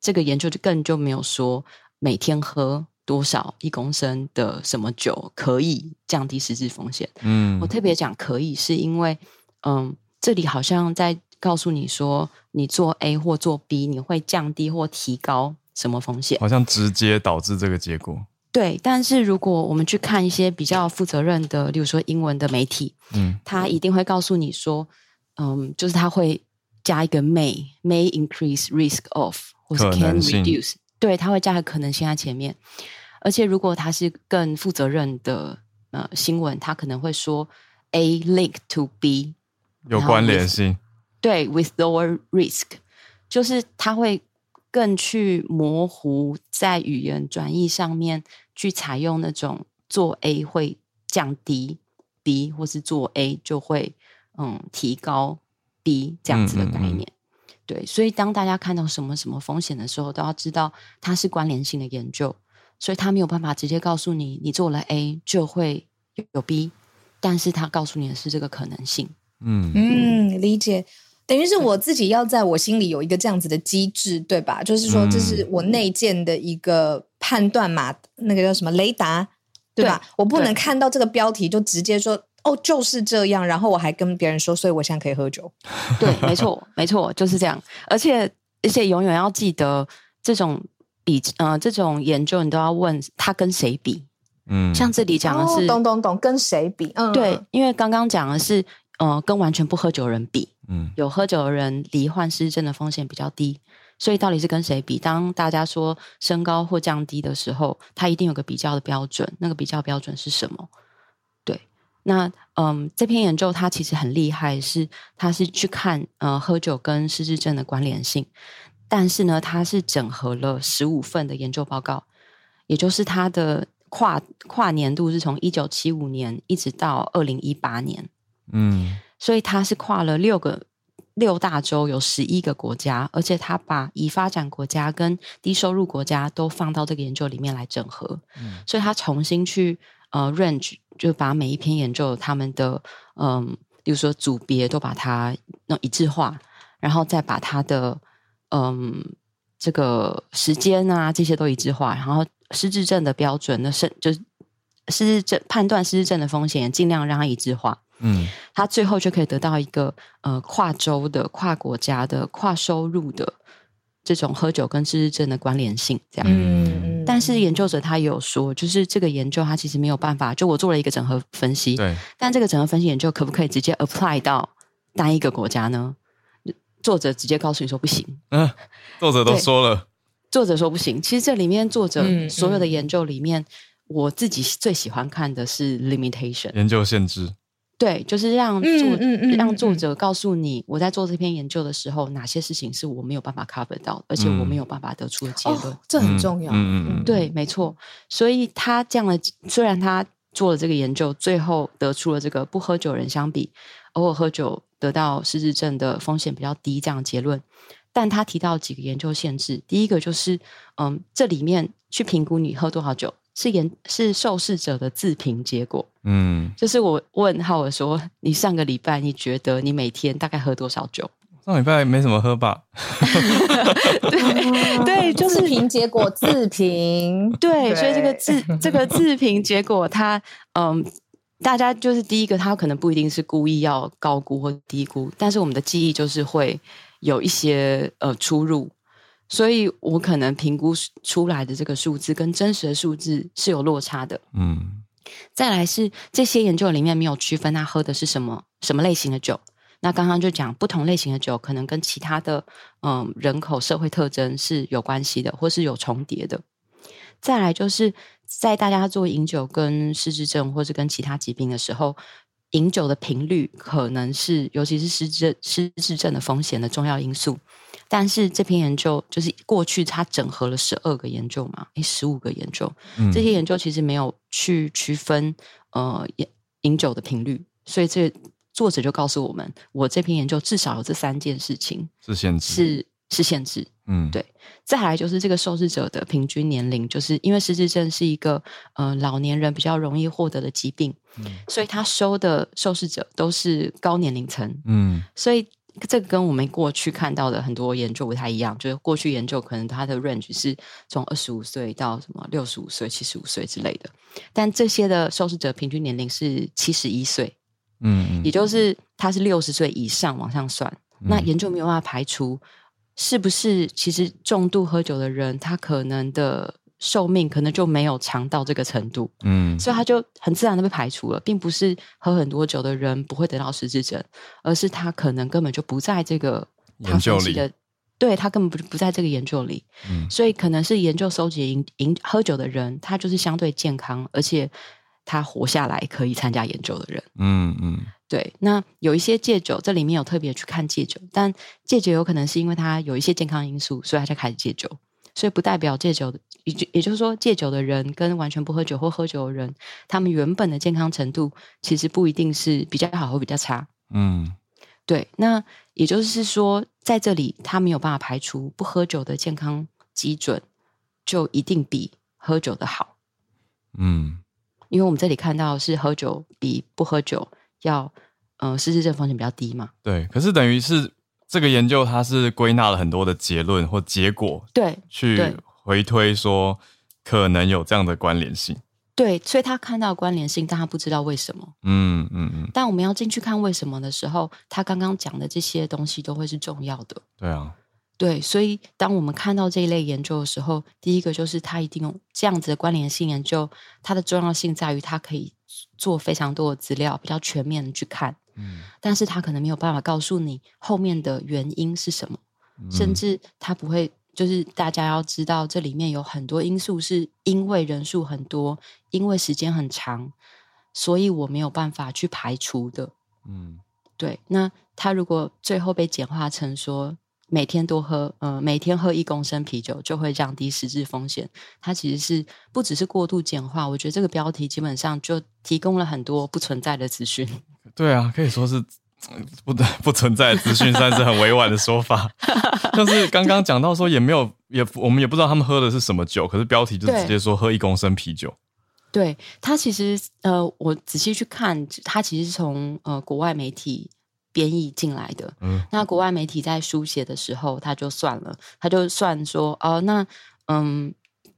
这个研究就更就没有说每天喝多少一公升的什么酒可以降低失智风险。嗯，我特别讲可以，是因为嗯，这里好像在告诉你说，你做 A 或做 B，你会降低或提高什么风险？好像直接导致这个结果。对，但是如果我们去看一些比较负责任的，例如说英文的媒体，嗯，他一定会告诉你说，嗯，就是他会加一个 may may increase risk of 或是 can reduce，对，他会加个可能性在前面。而且如果他是更负责任的呃新闻，他可能会说 A link to B 有关联性，对，with lower risk，就是他会。更去模糊在语言转译上面，去采用那种做 A 会降低 B，或是做 A 就会嗯提高 B 这样子的概念。嗯嗯嗯。对，所以当大家看到什么什么风险的时候，都要知道它是关联性的研究，所以他没有办法直接告诉你，你做了 A 就会有 B，但是他告诉你的是这个可能性。嗯嗯，理解。等于是我自己要在我心里有一个这样子的机制，对吧？就是说，这是我内建的一个判断嘛，那个叫什么雷达，对吧？对，我不能看到这个标题就直接说哦，就是这样，然后我还跟别人说，所以我现在可以喝酒。对，没错，没错，就是这样。而且，而且永远要记得，这种比呃，这种研究你都要问他跟谁比。嗯，像这里讲的是，哦、懂懂懂，跟谁比？嗯，对，因为刚刚讲的是。呃，跟完全不喝酒的人比，嗯，有喝酒的人罹患失智症的风险比较低，所以到底是跟谁比？当大家说升高或降低的时候，它一定有个比较的标准，那个比较标准是什么？对，那嗯，这篇研究它其实很厉害，是它是去看呃喝酒跟失智症的关联性，但是呢，它是整合了十五份的研究报告，也就是它的跨跨年度是从一九七五年一直到二零一八年。嗯，所以它是跨了六个六大洲，有十一个国家，而且它把已发展国家跟低收入国家都放到这个研究里面来整合。嗯，所以它重新去呃 range，就把每一篇研究他们的嗯，比如说组别都把它弄一致化，然后再把它的嗯这个时间啊这些都一致化，然后失智症的标准那是就是失智症判断失智症的风险，尽量让它一致化。嗯，他最后就可以得到一个呃跨州的、跨国家的、跨收入的这种喝酒跟失智症的关联性，这样。嗯，但是研究者他也有说，就是这个研究他其实没有办法，就我做了一个整合分析，对。但这个整合分析研究可不可以直接 apply 到单一个国家呢？作者直接告诉你说不行。嗯，作者都说了，作者说不行。其实这里面作者所有的研究里面，嗯嗯、我自己最喜欢看的是 limitation 研究限制。对，就是让作、嗯嗯嗯、让作者告诉你，我在做这篇研究的时候，哪些事情是我没有办法 cover 到，而且我没有办法得出的结论。哦，这很重要。嗯嗯，对，没错。所以他这样的，虽然他做了这个研究，最后得出了这个不喝酒人相比偶尔喝酒得到失智症的风险比较低这样的结论，但他提到几个研究限制。第一个就是，嗯，这里面去评估你喝多少酒。是研是受试者的自评结果，嗯，就是我问浩尔说，你上个礼拜你觉得你每天大概喝多少酒？上礼拜没怎么喝吧？对对，就是自评结果，自评对，所以这个自这个自评结果，它嗯，大家就是第一个，他可能不一定是故意要高估或低估，但是我们的记忆就是会有一些呃出入。所以我可能评估出来的这个数字跟真实的数字是有落差的。嗯，再来是这些研究里面没有区分他喝的是什么什么类型的酒。那刚刚就讲不同类型的酒可能跟其他的嗯人口社会特征是有关系的，或是有重叠的。再来就是在大家做饮酒跟失智症或是跟其他疾病的时候，饮酒的频率可能是尤其是失智失智症的风险的重要因素。但是这篇研究就是过去它整合了十二个研究嘛，诶，十五个研究，嗯，这些研究其实没有去区分呃饮饮酒的频率，所以这作者就告诉我们，我这篇研究至少有这三件事情是限制，是是限制。嗯，对。再来就是这个受试者的平均年龄，就是因为失智症是一个呃老年人比较容易获得的疾病，嗯，所以他收的受试者都是高年龄层。嗯，所以这个跟我们过去看到的很多研究不太一样，就是过去研究可能它的 range 是从二十五岁到什么六十五岁、七十五岁之类的，但这些的受试者平均年龄是七十一岁。嗯，也就是他是六十岁以上往上算，嗯，那研究没有办法排除。是不是其实重度喝酒的人，他可能的寿命可能就没有长到这个程度，嗯，所以他就很自然的被排除了，并不是喝很多酒的人不会得到失智症，而是他可能根本就不在这个研究里，对，他根本不不在这个研究里，嗯，所以可能是研究收集饮饮喝酒的人，他就是相对健康，而且他活下来可以参加研究的人，嗯嗯。对，那有一些戒酒，这里面有特别去看戒酒，但戒酒有可能是因为他有一些健康因素，所以他才开始戒酒，所以不代表戒酒的，也就也就是说，戒酒的人跟完全不喝酒或喝酒的人，他们原本的健康程度其实不一定是比较好或比较差。嗯，对，那也就是说，在这里他没有办法排除不喝酒的健康基准就一定比喝酒的好。嗯，因为我们这里看到是喝酒比不喝酒。要，呃，失智症风险比较低嘛？对，可是等于是这个研究，它是归纳了很多的结论或结果，对，去回推说可能有这样的关联性。对，所以他看到关联性，但他不知道为什么。嗯嗯嗯。但我们要进去看为什么的时候，他刚刚讲的这些东西都会是重要的。对啊。对，所以当我们看到这一类研究的时候，第一个就是它一定有这样子的关联性研究，它的重要性在于它可以做非常多的资料，比较全面的去看。嗯，但是它可能没有办法告诉你后面的原因是什么，嗯、甚至它不会，就是大家要知道这里面有很多因素是因为人数很多，因为时间很长，所以我没有办法去排除的。嗯，对。那他如果最后被简化成说。每天多喝，呃，每天喝一公升啤酒就会降低实质风险。它其实是不只是过度简化，我觉得这个标题基本上就提供了很多不存在的资讯。对啊，可以说是不不存在的资讯，算是很委婉的说法。就是刚刚讲到说，也没有也我们也不知道他们喝的是什么酒，可是标题就直接说喝一公升啤酒。对，他其实呃，我仔细去看，他其实是从呃国外媒体。编译进来的，嗯，那国外媒体在书写的时候，他就算了，他就算说，哦，那嗯，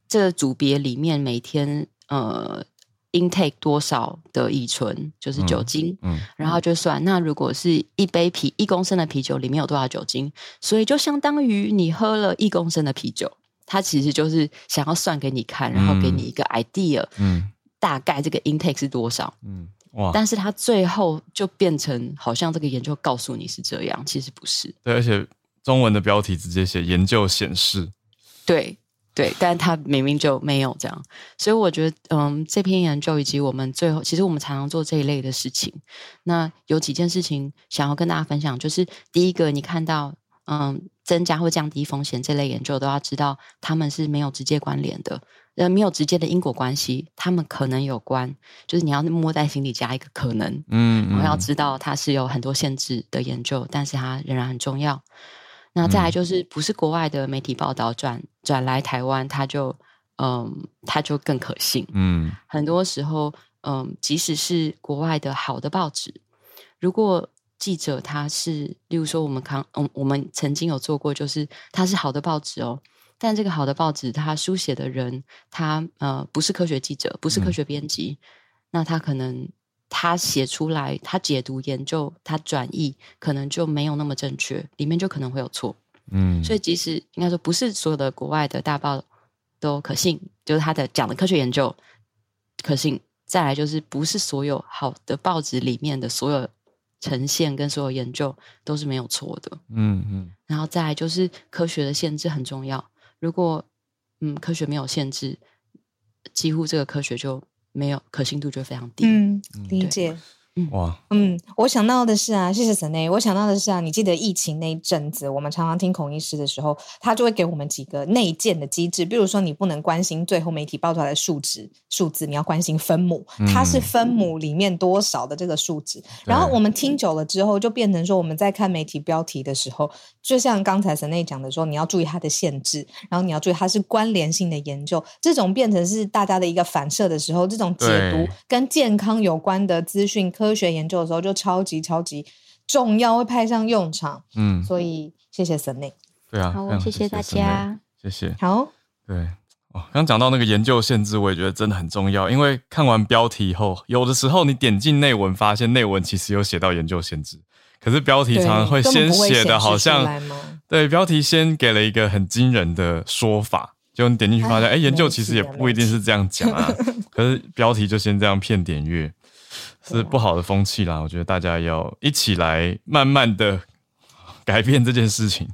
这个组别里面每天呃 intake 多少的乙醇，就是酒精，嗯，嗯，然后就算，那如果是一杯啤一公升的啤酒里面有多少酒精，所以就相当于你喝了一公升的啤酒，它其实就是想要算给你看，然后给你一个 idea，嗯，大概这个 intake 是多少，嗯。哇！但是它最后就变成好像这个研究告诉你是这样，其实不是。对，而且中文的标题直接写“研究显示”。对对，但他明明就没有这样，所以我觉得，嗯，这篇研究以及我们最后，其实我们常常做这一类的事情。那有几件事情想要跟大家分享，就是第一个，你看到，嗯，增加或降低风险这类研究，都要知道他们是没有直接关联的。呃，没有直接的因果关系，他们可能有关，就是你要摸在心里加一个可能，嗯，嗯，然后要知道它是有很多限制的研究，但是它仍然很重要。那再来就是，不是国外的媒体报道转转来台湾，它就嗯，它就更可信。嗯，很多时候，嗯，即使是国外的好的报纸，如果记者他是，例如说我们看，嗯，我们曾经有做过，就是他是好的报纸哦。但这个好的报纸，他书写的人，他呃不是科学记者，不是科学编辑，嗯、那他可能他写出来，他解读研究，他转译，可能就没有那么正确，里面就可能会有错。嗯，所以即使应该说不是所有的国外的大报都可信，就是他的讲的科学研究可信。再来就是不是所有好的报纸里面的所有呈现跟所有研究都是没有错的。嗯嗯，然后再来就是科学的限制很重要。如果嗯科学没有限制，几乎这个科学就没有可信度就非常低。嗯，理解。哇，嗯，我想到的是啊，谢谢神内，我想到的是啊，你记得疫情那一阵子，我们常常听孔医师的时候，他就会给我们几个内建的机制，比如说你不能关心最后媒体报出来的数值数字，你要关心分母，它是分母里面多少的这个数值。嗯、然后我们听久了之后，就变成说我们在看媒体标题的时候，就像刚才神内讲的说，你要注意它的限制，然后你要注意它是关联性的研究，这种变成是大家的一个反射的时候，这种解读跟健康有关的资讯科。科学研究的时候就超级超级重要，会派上用场。嗯，所以谢谢神内。对啊，好，谢谢大家，谢谢。好，对哦，刚讲到那个研究限制，我也觉得真的很重要。因为看完标题以后，有的时候你点进内文，发现内文其实有写到研究限制，可是标题常常会先写的好像对，标题先给了一个很惊人的说法，就你点进去发现，哎，研究其实也不一定是这样讲啊。可是标题就先这样骗点阅。是不好的风气啦，我觉得大家要一起来慢慢的改变这件事情。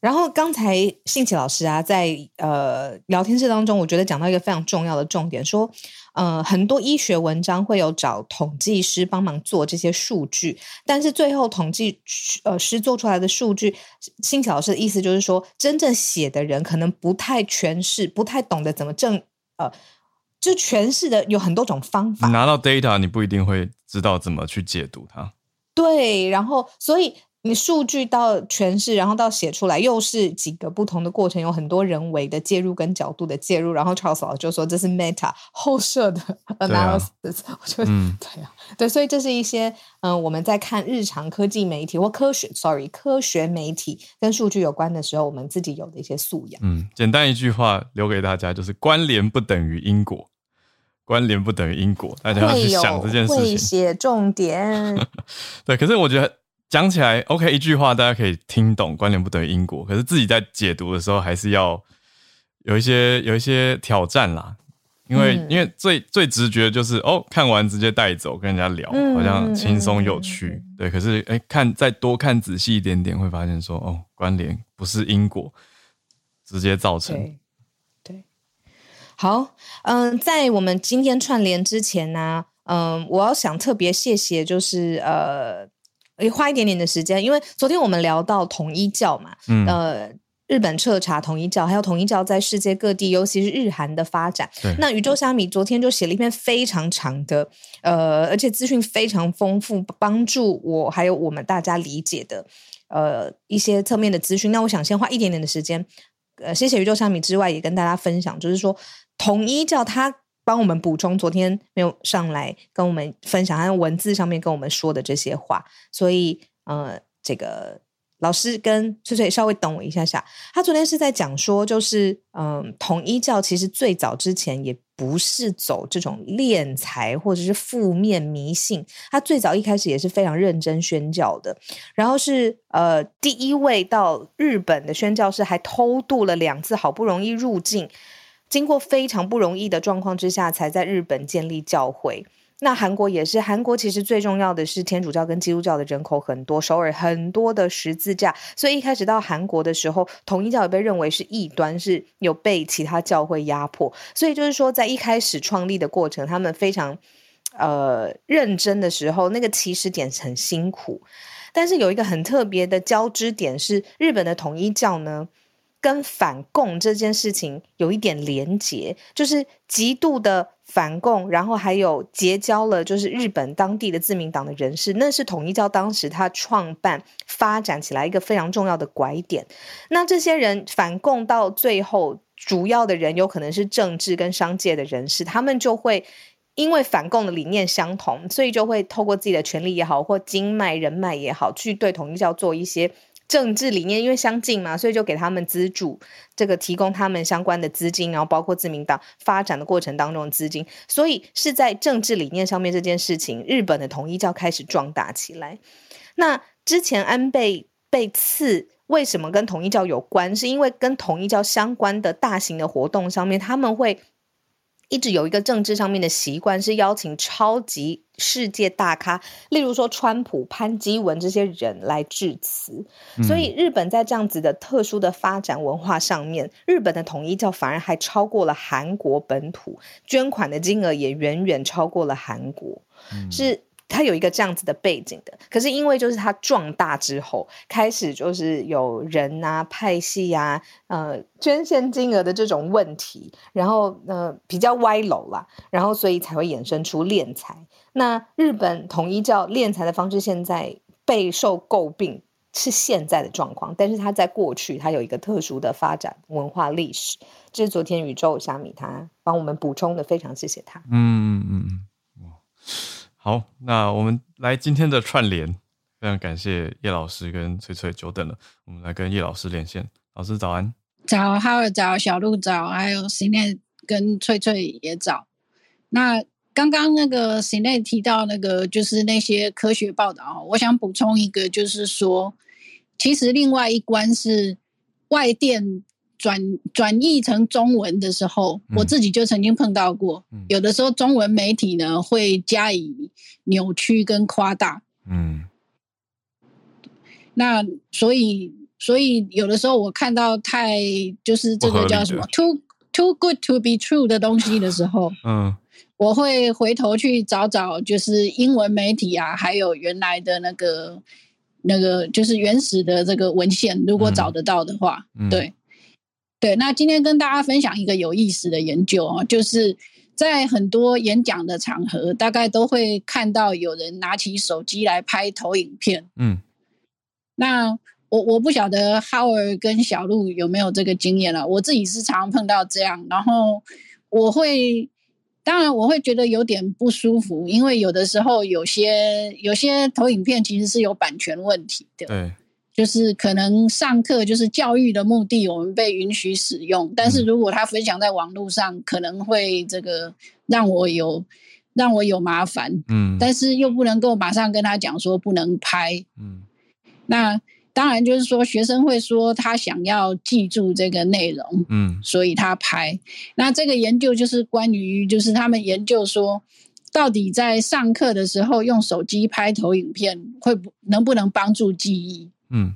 然后刚才信奇老师啊，在呃聊天室当中，我觉得讲到一个非常重要的重点，说呃很多医学文章会有找统计师帮忙做这些数据，但是最后统计呃师做出来的数据，信奇老师的意思就是说，真正写的人可能不太诠释，不太懂得怎么正呃。就诠释的有很多种方法。你拿到 data，你不一定会知道怎么去解读它。对，然后所以你数据到诠释，然后到写出来，又是几个不同的过程，有很多人为的介入跟角度的介入。然后 Charles 老师就说这是 meta 后设的 analysis。啊、我觉得、嗯、对啊，对，所以这是一些嗯、呃，我们在看日常科技媒体或科学，sorry，科学媒体跟数据有关的时候，我们自己有的一些素养。嗯，简单一句话留给大家，就是关联不等于因果。关联不等于因果，大家要去想这件事情。会写重点，对。可是我觉得讲起来，OK，一句话大家可以听懂，关联不等于因果。可是自己在解读的时候，还是要有一些有一些挑战啦。因为、嗯、因为最最直觉就是哦，看完直接带走跟人家聊，嗯、好像轻松有趣。嗯、对，可是哎，看再多看仔细一点点，会发现说哦，关联不是因果，直接造成。好，嗯，在我们今天串联之前呢，嗯，我要想特别谢谢，就是呃，花一点点的时间，因为昨天我们聊到统一教嘛，嗯，呃，日本彻查统一教，还有统一教在世界各地，尤其是日韩的发展。对那宇宙虾米昨天就写了一篇非常长的，呃，而且资讯非常丰富，帮助我还有我们大家理解的，呃，一些侧面的资讯。那我想先花一点点的时间，呃，谢谢宇宙虾米之外，也跟大家分享，就是说。统一教他帮我们补充，昨天没有上来跟我们分享，他用文字上面跟我们说的这些话，所以呃，这个老师跟翠翠稍微等我一下下，他昨天是在讲说，就是嗯、呃，统一教其实最早之前也不是走这种敛财或者是负面迷信，他最早一开始也是非常认真宣教的，然后是呃第一位到日本的宣教士还偷渡了两次，好不容易入境。经过非常不容易的状况之下，才在日本建立教会。那韩国也是，韩国其实最重要的是天主教跟基督教的人口很多，首尔很多的十字架，所以一开始到韩国的时候，统一教也被认为是异端，是有被其他教会压迫。所以就是说，在一开始创立的过程，他们非常呃认真的时候，那个起始点很辛苦。但是有一个很特别的交织点是，日本的统一教呢，跟反共这件事情有一点连结，就是极度的反共，然后还有结交了就是日本当地的自民党的人士，那是统一教当时他创办发展起来一个非常重要的拐点。那这些人反共到最后，主要的人有可能是政治跟商界的人士，他们就会因为反共的理念相同，所以就会透过自己的权力也好，或经脉人脉也好，去对统一教做一些。政治理念因为相近嘛，所以就给他们资助，这个提供他们相关的资金，然后包括自民党发展的过程当中的资金，所以是在政治理念上面这件事情，日本的统一教开始壮大起来。那之前安倍被刺，为什么跟统一教有关？是因为跟统一教相关的大型的活动上面，他们会。一直有一个政治上面的习惯，是邀请超级世界大咖，例如说川普、潘基文这些人来致辞。嗯、所以日本在这样子的特殊的发展文化上面，日本的统一教反而还超过了韩国本土，捐款的金额也远远超过了韩国，嗯、是他有一个这样子的背景的。可是因为就是他壮大之后，开始就是有人啊、派系啊、呃捐献金额的这种问题，然后呃比较歪楼啦，然后所以才会衍生出敛财。那日本统一教敛财的方式，现在备受诟病。是现在的状况，但是他在过去，他有一个特殊的发展文化历史。这是昨天宇宙虾米他帮我们补充的，非常谢谢他。嗯嗯嗯，好，那我们来今天的串联，非常感谢叶老师跟翠翠久等了，我们来跟叶老师连线。老师早安，早，哈尔早，小鹿早，还有 Cine 跟翠翠也早。那刚刚那个 Cine 提到那个就是那些科学报道，我想补充一个，就是说。其实另外一关是外电转转译成中文的时候，嗯，我自己就曾经碰到过。嗯，有的时候中文媒体呢会加以扭曲跟夸大。嗯，那所以所以有的时候我看到太就是这个叫什么 too too good to be true 的东西的时候，嗯，我会回头去找找就是英文媒体啊，还有原来的那个。那个就是原始的这个文献，如果找得到的话，嗯、对，对。那今天跟大家分享一个有意思的研究啊，就是在很多演讲的场合，大概都会看到有人拿起手机来拍投影片。嗯，那我我不晓得 Howard 跟小鹿有没有这个经验了，我自己是常常碰到这样，然后我会。当然，我会觉得有点不舒服，因为有的时候有些有些投影片其实是有版权问题的。对，就是可能上课就是教育的目的，我们被允许使用，但是如果他分享在网络上，可能会这个让我有让我有麻烦。嗯，但是又不能够马上跟他讲说不能拍。嗯，那。当然，就是说学生会说他想要记住这个内容，嗯，所以他拍。那这个研究就是关于，就是他们研究说，到底在上课的时候用手机拍投影片，会不能不能帮助记忆？嗯，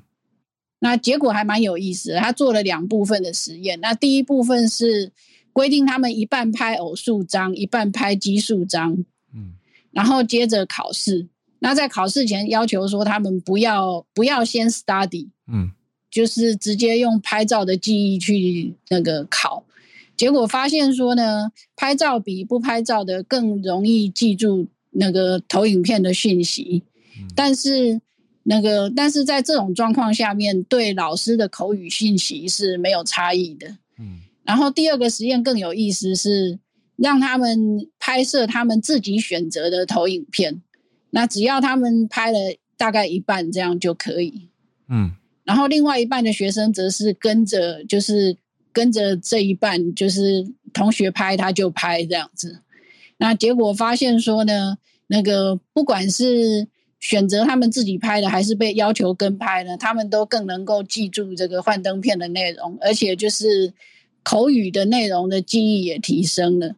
那结果还蛮有意思的。他做了两部分的实验。那第一部分是规定他们一半拍偶数张，一半拍奇数张，嗯，然后接着考试。那在考试前要求说，他们不要不要先 study，嗯，就是直接用拍照的记忆去那个考，结果发现说呢，拍照比不拍照的更容易记住那个投影片的讯息，但是那个但是在这种状况下面，对老师的口语信息是没有差异的，嗯，然后第二个实验更有意思是让他们拍摄他们自己选择的投影片。那只要他们拍了大概一半，这样就可以。嗯，然后另外一半的学生则是跟着，就是跟着这一半，就是同学拍他就拍这样子。那结果发现说呢，那个不管是选择他们自己拍的，还是被要求跟拍呢，他们都更能够记住这个幻灯片的内容，而且就是口语的内容的记忆也提升了。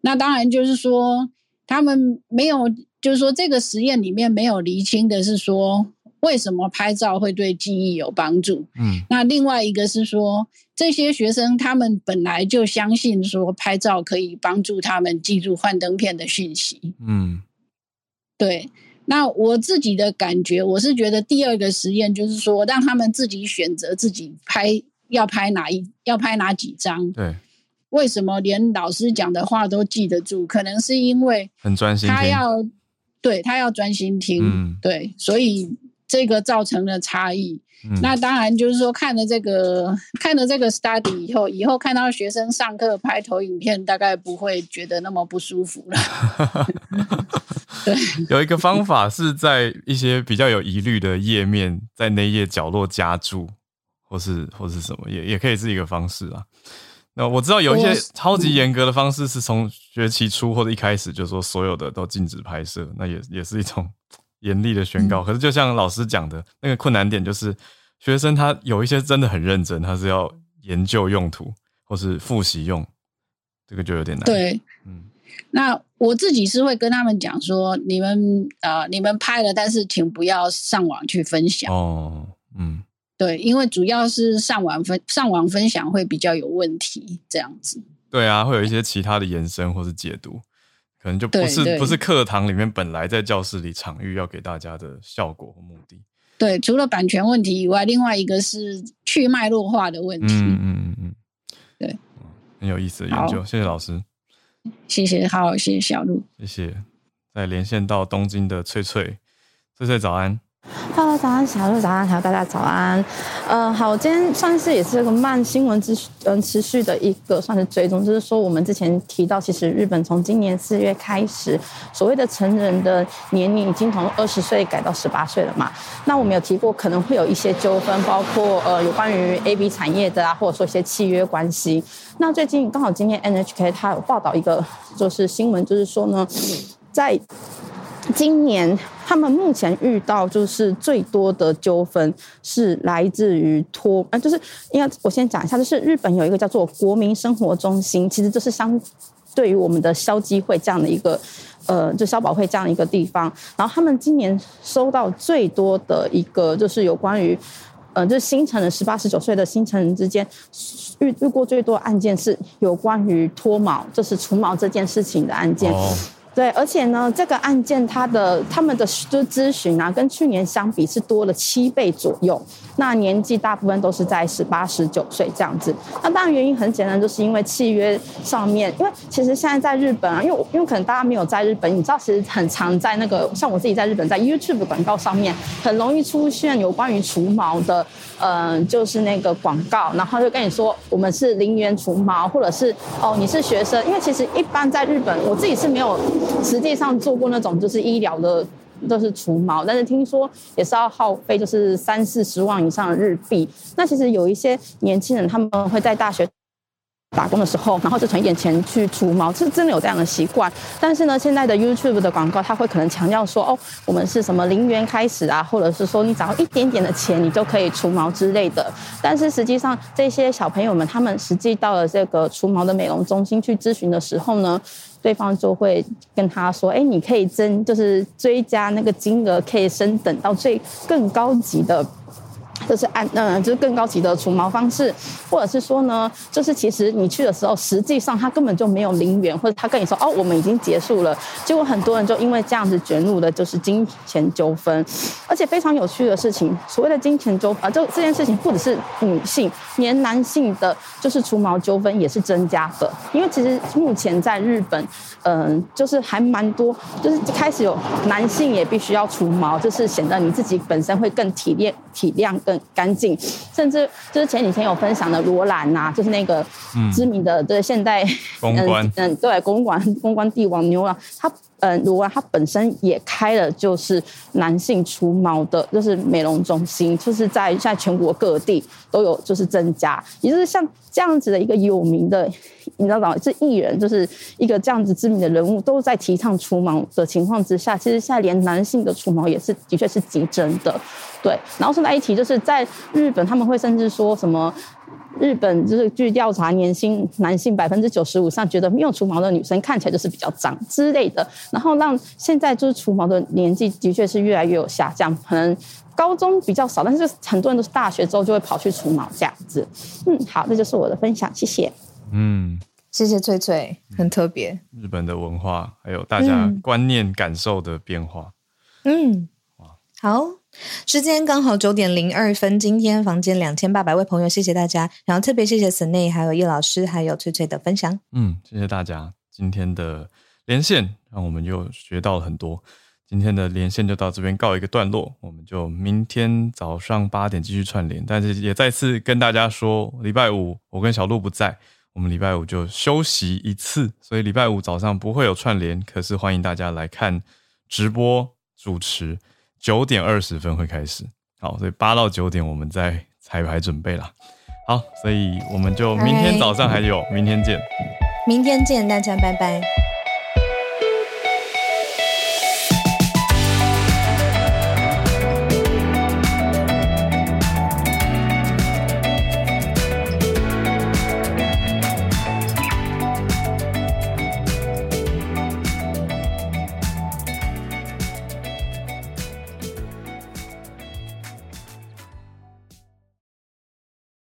那当然就是说他们没有。就是说，这个实验里面没有厘清的是说，为什么拍照会对记忆有帮助。嗯，那另外一个是说，这些学生他们本来就相信说拍照可以帮助他们记住幻灯片的讯息。嗯，对。那我自己的感觉，我是觉得第二个实验就是说，让他们自己选择自己拍要拍哪一要拍哪几张。对。为什么连老师讲的话都记得住？可能是因为很专心，他要。对，他要专心听，嗯，对，所以这个造成了差异。嗯，那当然就是说，看了这个看了这个 study 以后，以后看到学生上课拍投影片，大概不会觉得那么不舒服了。对，有一个方法是在一些比较有疑虑的页面，在那页角落加注，或是或是什么，也也可以是一个方式啊。那我知道有一些超级严格的方式，是从学期初或者一开始就说所有的都禁止拍摄，那也也是一种严厉的宣告。可是就像老师讲的，那个困难点就是学生他有一些真的很认真，他是要研究用途或是复习用，这个就有点难。对，嗯，那我自己是会跟他们讲说，你们呃，你们拍了，但是请不要上网去分享哦，嗯。对，因为主要是上网分上网分享会比较有问题，这样子。对啊，会有一些其他的延伸或是解读。可能就不是不是课堂里面本来在教室里场域要给大家的效果和目的。对，除了版权问题以外，另外一个是去脉络化的问题。嗯嗯嗯嗯，对，很有意思的研究，谢谢老师，谢谢，好，谢谢小鹿，谢谢。再连线到东京的翠翠，翠翠早安。Hello，早安，小鹿早安，还有大家早安。呃，好，今天算是也是这个慢新闻之嗯持续的一个算是追踪，就是说我们之前提到，其实日本从今年四月开始，所谓的成人的年龄已经从二十岁改到十八岁了嘛。那我们有提过可能会有一些纠纷，包括呃有关于 A B 产业的啊，或者说一些契约关系。那最近刚好今天 NHK 它有报道一个就是新闻，就是说呢，在今年，他们目前遇到就是最多的纠纷是来自于脱，呃，就是应该我先讲一下，就是日本有一个叫做国民生活中心，其实就是相对于我们的消基会这样的一个，呃，就消保会这样的一个地方。然后他们今年收到最多的一个，就是有关于，呃，就是新成人十八十九岁的新成人之间遇遇过最多案件是有关于脱毛，就是除毛这件事情的案件。Oh. 对，而且呢，这个案件它的他们的就咨询啊，跟去年相比是多了七倍左右。那年纪大部分都是在十八、十九岁这样子。那当然原因很简单，就是因为契约上面，因为其实现在在日本啊，因为因为可能大家没有在日本，你知道，其实很常在那个像我自己在日本，在 YouTube 广告上面，很容易出现有关于除毛的，嗯、呃，就是那个广告，然后就跟你说我们是零元除毛，或者是哦你是学生，因为其实一般在日本，我自己是没有实际上做过那种就是医疗的。就是除毛，但是听说也是要耗费，就是三四十万以上的日币。那其实有一些年轻人，他们会在大学打工的时候，然后就存一点钱去除毛，是真的有这样的习惯。但是呢，现在的 YouTube 的广告，他会可能强调说，哦，我们是什么零元开始啊，或者是说你只要一点点的钱，你就可以除毛之类的。但是实际上，这些小朋友们，他们实际到了这个除毛的美容中心去咨询的时候呢，对方就会跟他说：“哎，你可以增，就是追加那个金额，可以升等到最更高级的。”就是按嗯，就是更高级的除毛方式，或者是说呢，就是其实你去的时候，实际上他根本就没有零元，或者他跟你说哦，我们已经结束了。结果很多人就因为这样子卷入的就是金钱纠纷，而且非常有趣的事情，所谓的金钱纠纷啊，这这件事情不只是女性，连男性的，就是除毛纠纷也是增加的。因为其实目前在日本，嗯，就是还蛮多，就是开始有男性也必须要除毛，就是显得你自己本身会更体谅体谅。更干净，甚至就是前几天有分享的罗兰呐，就是那个知名的对现代公关，嗯，嗯对公关公关帝王牛郎，他嗯罗兰他本身也开了就是男性除毛的，就是美容中心，就是在在全国各地都有就是增加，也就是像这样子的一个有名的，你知道吗？是艺人，就是一个这样子知名的人物，都在提倡除毛的情况之下，其实现在连男性的除毛也是的确是激增的。对，然后顺带一提，就是在日本，他们会甚至说什么，日本就是据调查，年薪男性百分之九十五上觉得没有除毛的女生看起来就是比较脏之类的，然后让现在就是除毛的年纪的确是越来越有下降，可能高中比较少，但是很多人都是大学之后就会跑去除毛这样子。嗯，好，这就是我的分享，谢谢。嗯，谢谢翠翠，很特别。日本的文化还有大家观念感受的变化。嗯，哇，好。时间刚好九点零二分，今天房间两千八百位朋友，谢谢大家。然后特别谢谢 Sunny 还有叶老师，还有翠翠的分享。嗯，谢谢大家今天的连线，让我们又学到了很多。今天的连线就到这边告一个段落，我们就明天早上八点继续串联。但是也再次跟大家说，礼拜五我跟小鹿不在，我们礼拜五就休息一次，所以礼拜五早上不会有串联。可是欢迎大家来看直播主持。九点二十分会开始，好，所以八到九点我们在彩排准备啦。好，所以我们就明天早上还有，明天见，明天见，大家拜拜。